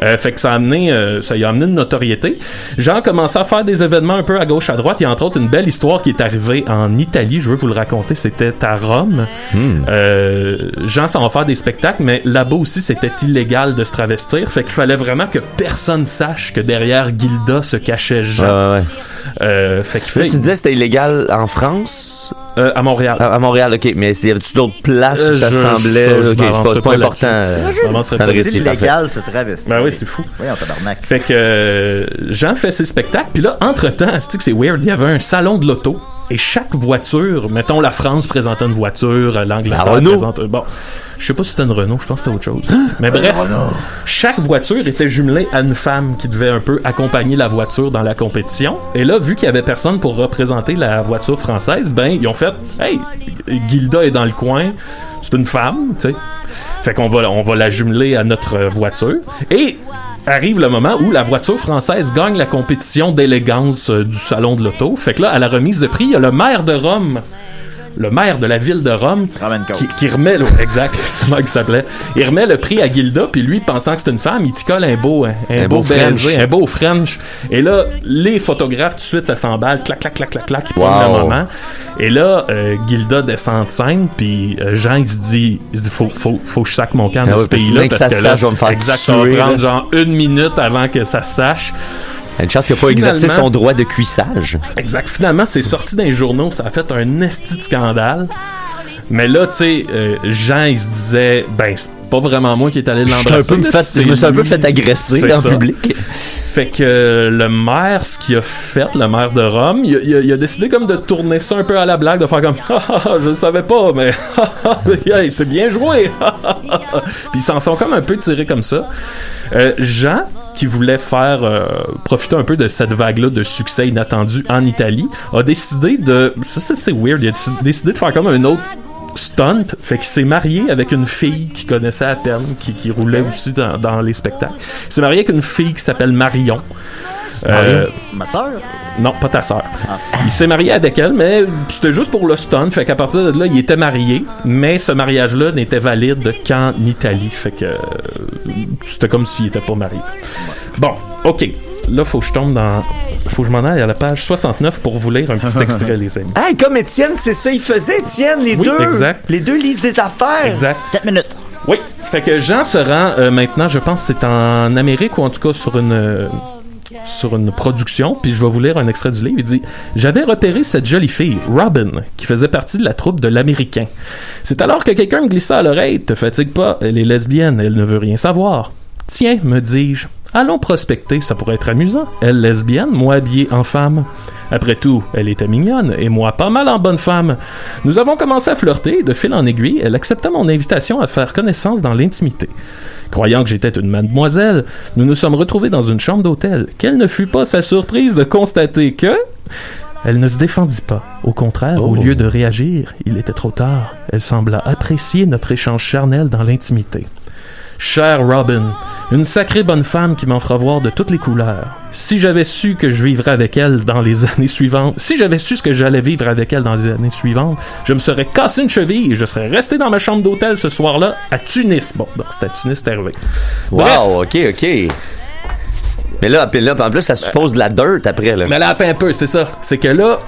Euh, fait que ça a amené, euh, ça y a amené une notoriété. Jean commençait à faire des événements un peu à gauche à droite. Il y a entre autres une belle histoire qui est arrivée en Italie. Je veux vous le raconter. C'était à Rome. Euh, Jean s'en va faire des spectacles, mais là-bas aussi c'était illégal de se travestir. Fait qu'il fallait vraiment que personne sache que derrière Gilda se cachait Jean. Ouais, ouais. Euh, fait qu'il Là, fait tu disais que c'était illégal en France? Euh, à Montréal. À, à Montréal, ok. Mais y avait-tu d'autres places Euh, où ça je- semblait? ça, je ok, c'est pas, m'avancerai c'est pas pas important. là-dessus. euh, Je le pas. récit, C'est illégal, se travestir. Ben oui, c'est fou. Voyons, tabarnak. Fait que euh, Jean fait ses spectacles, puis là, entre-temps, c'est que c'est weird, il y avait un salon de l'auto Et chaque voiture, mettons la France présentait une voiture, euh, l'Angleterre euh, Bon, je sais pas si c'était une Renault, je pense que c'était autre chose. Mais bref, chaque voiture était jumelée à une femme qui devait un peu accompagner la voiture dans la compétition. Et là, vu qu'il y avait personne pour représenter la voiture française, ben ils ont fait, hey, Gilda est dans le coin, c'est une femme, tu sais. Fait qu'on va, on va la jumeler à notre voiture. Et arrive le moment où la voiture française gagne la compétition d'élégance euh, du salon de l'auto. Fait que là, à la remise de prix, il y a le maire de Rome. Le maire de la ville de Rome qui, qui remet le, <laughs> exact c'est comment il s'appelait il remet le prix à Gilda puis lui pensant que c'est une femme il t'y colle un beau un, un Un beau, beau French. baiser un beau French et là les photographes tout de suite ça s'emballe clac clac clac clac clac ils prennent Wow. le moment et là euh, Gilda descend de scène puis euh, Jean il se dit il se dit faut, faut, faut que je sac mon camp Ah dans ouais, ce parce que pays là même que ça se sache, je vais me faire exact ça va tuer, prendre là. genre une minute avant que ça se sache Une chance qu'il n'a pas exercé son droit de cuissage. Exact. Finalement, c'est sorti dans les journaux. Ça a fait un esti de scandale. Mais là, tu sais, euh, Jean, il se disait, ben, c'est pas vraiment moi qui est allé l'embrasser. je me suis un peu fait agresser en ça. public. Fait que le maire, ce qu'il a fait, le maire de Rome, il, a- il a, il a décidé comme de tourner ça un peu à la blague, de faire comme <laughs> Ah, ah, ah, je le savais pas, mais <laughs> c'est bien joué. <laughs> Puis ils s'en sont comme un peu tirés comme ça. Euh, Jean, qui voulait faire euh, profiter un peu de cette vague-là de succès inattendu en Italie, a décidé de. Ça, c'est weird. Il a déc- décidé de faire comme un autre stunt. Fait qu'il s'est marié avec une fille qu'il connaissait à peine, qui, qui roulait aussi dans, dans les spectacles. Il s'est marié avec une fille qui s'appelle Marion. Euh, Ma soeur? non, pas ta sœur. Il s'est marié avec elle, mais c'était juste pour le stunt. Fait qu'à partir de là, il était marié, mais ce mariage-là n'était valide qu'en Italie. Fait que euh, c'était comme s'il était pas marié. Bon, ok. Là, faut que je tombe dans. Faut que je m'en aille à la page 69 pour vous lire un petit <laughs> extrait, les amis. Hey, comme Étienne, c'est ça, il faisait, Étienne, les Oui, deux. exact. Les deux lisent des affaires. Exact. 4 minutes. Oui, fait que Jean se rend euh, maintenant, je pense que c'est en Amérique ou en tout cas sur une euh, sur une production, puis je vais vous lire un extrait du livre. Il dit J'avais repéré cette jolie fille, Robin, qui faisait partie de la troupe de l'Américain. C'est alors que quelqu'un me glissa à l'oreille Te fatigue pas, elle est lesbienne, elle ne veut rien savoir. Tiens, me dis-je, allons prospecter, ça pourrait être amusant. Elle lesbienne, moi habillé en femme. Après tout, elle était mignonne et moi pas mal en bonne femme. Nous avons commencé à flirter et de fil en aiguille, elle accepta mon invitation à faire connaissance dans l'intimité. Croyant que j'étais une mademoiselle, nous nous sommes retrouvés dans une chambre d'hôtel. Quelle ne fut pas sa surprise de constater que... Elle ne se défendit pas. Au contraire, au lieu de réagir, il était trop tard. Elle sembla apprécier notre échange charnel dans l'intimité. Cher Robin, une sacrée bonne femme qui m'en fera voir de toutes les couleurs. Si j'avais su que je vivrais avec elle dans les <laughs> années suivantes, si j'avais su ce que j'allais vivre avec elle dans les années suivantes, je me serais cassé une cheville et je serais resté dans ma chambre d'hôtel ce soir-là à Tunis. Bon, donc c'est à Tunis, c'est arrivé. Bref. Wow, ok, ok. Mais là, puis là, en plus, ça suppose de la dirt après, là. Mais là, attends un peu, c'est ça. C'est que là,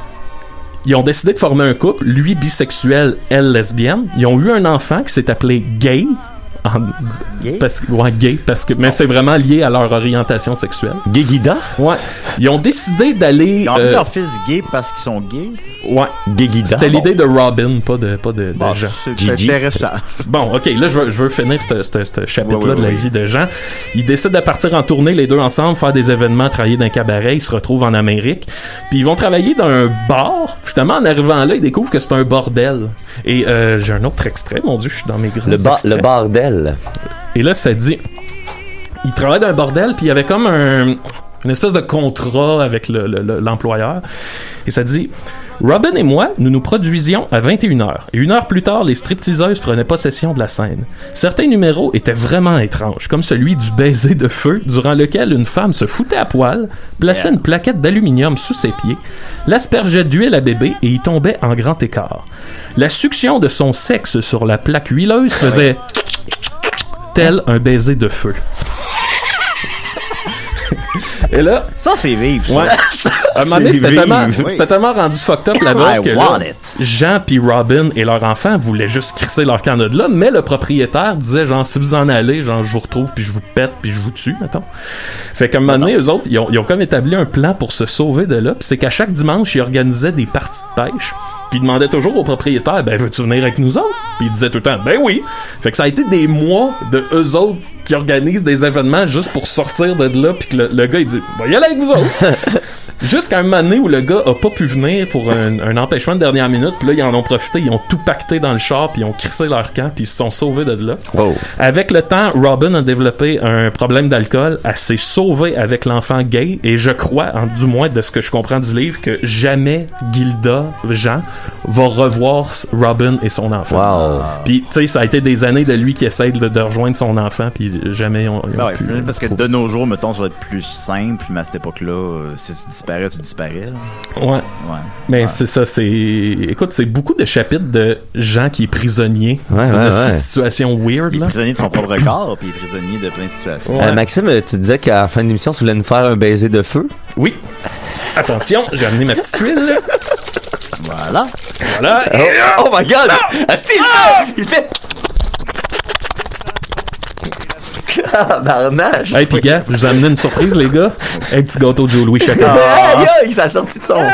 ils ont décidé de former un couple, lui bisexuel, elle lesbienne. Ils ont eu un enfant qui s'est appelé Gay. En- Parce, que- ouais, gay, parce que, mais c'est vraiment lié à leur orientation sexuelle. Gay Guida? Ouais. Ils ont décidé d'aller. Ils ont euh, leur fils gay parce qu'ils sont gays? ouais. Gay Guida? C'était l'idée de Robin, pas de, pas de, de Bon, Jean. Gigi. Bon, ok, là, je veux, je veux finir ce- Ouais, ouais, de la vie de Jean. Ils décident de partir en tournée, les deux ensemble, faire des événements, travailler dans un cabaret. Ils se retrouvent en Amérique. Puis ils vont travailler dans un bar. Finalement, en arrivant là, ils découvrent que c'est un bordel. Et euh, j'ai un autre extrait, mon Dieu, je suis dans mes grands Le, ba- extraits. le bordel. Et là, ça dit... Il travaillait dans un bordel, puis il y avait comme un... Une espèce de contrat avec le- le- le- l'employeur. et ça dit... Robin et moi, nous nous produisions à 21h. Et une heure plus tard, les stripteaseuses prenaient possession de la scène. Certains numéros étaient vraiment étranges, comme celui du baiser de feu, durant lequel une femme se foutait à poil, plaçait une plaquette d'aluminium sous ses pieds, l'aspergeait d'huile à bébé et y tombait en grand écart. La succion de son sexe sur la plaque huileuse faisait tel un baiser de feu. Et là, Ça, c'est vivre. ça. Ouais. <laughs> à un moment donné, c'est c'était tellement, vive. c'était tellement rendu fucked up là-bas que là. Jean puis Robin et leur enfant voulaient juste crisser leur camp de là, mais le propriétaire disait genre si vous en allez, genre je vous retrouve puis je vous pète puis je vous tue, mettons. Fait qu'à un moment donné, eux autres, ils ont, ils ont comme établi un plan pour se sauver de là, puis c'est qu'à chaque dimanche, ils organisaient des parties de pêche. Puis ils demandaient toujours au propriétaire, ben veux-tu venir avec nous autres? Puis il disait tout le temps, ben oui. Fait que ça a été des mois de eux autres qui organisent des événements juste pour sortir de là, puis que le, le gars il dit, va y aller avec vous autres. <laughs> Jusqu'à un moment donné où le gars a pas pu venir pour un, un empêchement de dernière minute, puis là, ils en ont profité, ils ont tout pacté dans le char, puis ils ont crissé leur camp, puis ils se sont sauvés de là. Oh. Avec le temps, Robin a développé un problème d'alcool. Elle s'est sauvée avec l'enfant gay. Et je crois, en, du moins de ce que je comprends du livre, que jamais Gilda, Jean, va revoir Robin et son enfant. Wow. Puis, tu sais, ça a été des années de lui qui essaie de, de rejoindre son enfant, puis jamais on, Ben ouais, peut-être parce que de nos jours, mettons, ça va être plus simple, mais à cette époque-là, euh, si tu disparais, tu disparais. là. Ouais. Ouais. Mais Ouais. c'est ça, c'est. Écoute, c'est beaucoup de chapitres de gens qui est prisonnier Ouais, de ouais, situation weird, Il est là. prisonnier de son propre corps, puis il est prisonnier de plein de situations. Ouais. Euh, Maxime, tu disais qu'à la fin de l'émission, tu voulais nous faire un baiser de feu. Oui. Attention, j'ai amené ma petite huile. là. Voilà. Voilà. Oh, oh my god! Ah, si, il fait. Barnage! Hey, puis gars, je vous ai amené une surprise, les gars. Un petit gâteau de Joe Louis chacun. Aïe, il s'est sorti de son. Ouais,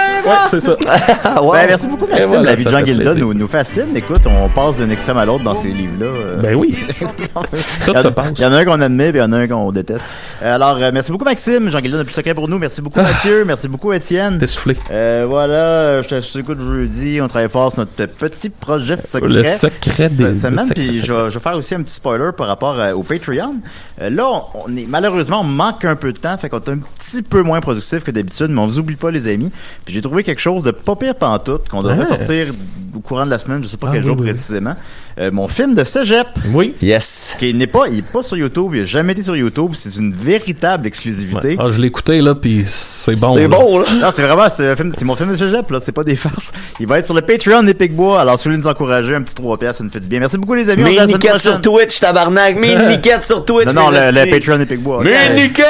c'est ça. <laughs> Ah, wow. Ben, merci beaucoup, Maxime. Voilà, la vie de Jean plaisir. nous, nous fascine. Écoute, on passe d'un extrême à l'autre dans ces livres-là. euh. Ben oui. <laughs> il, Tout y se en, passe. il y en a un qu'on admet, puis il y en a un qu'on déteste. Alors, euh, merci beaucoup, Maxime. Jean Gilda n'a plus secret pour nous. Merci beaucoup, Mathieu. Merci beaucoup, Étienne. T'es soufflé. Euh, voilà, je te- je t'écoute jeudi. On travaille fort sur notre petit projet secret. Le secret des- Ce- semaine, le secret puis je, secret. vais- je vais faire aussi un petit spoiler par rapport euh, au Patreon. Euh, là, on, on est malheureusement, on manque un peu de temps, fait qu'on est un petit peu moins productif que d'habitude, mais on vous oublie pas, les amis. Puis j'ai trouvé quelque chose de pas pire pantoute qu'on devrait Ouais. sortir au courant de la semaine, je sais pas Ah, quel oui, jour oui. précisément. Euh, mon film de cégep, Oui. Yes. qui n'est pas, il est pas sur YouTube, il a jamais été sur YouTube, c'est une véritable exclusivité. Ouais. Ah, je l'ai écouté, là, puis c'est bon. C'est bon, là. Non, c'est vraiment, c'est, mon film de cégep, là, c'est pas des farces. Il va être sur le Patreon des Picbois, alors si vous voulez nous encourager, un petit 3 piastres, ça nous fait du bien. Merci beaucoup, les amis. on se sur. Twitch, tabarnak. Une niquette sur Twitch. Non, non, le, le. Patreon des Picbois. Mets une niquette!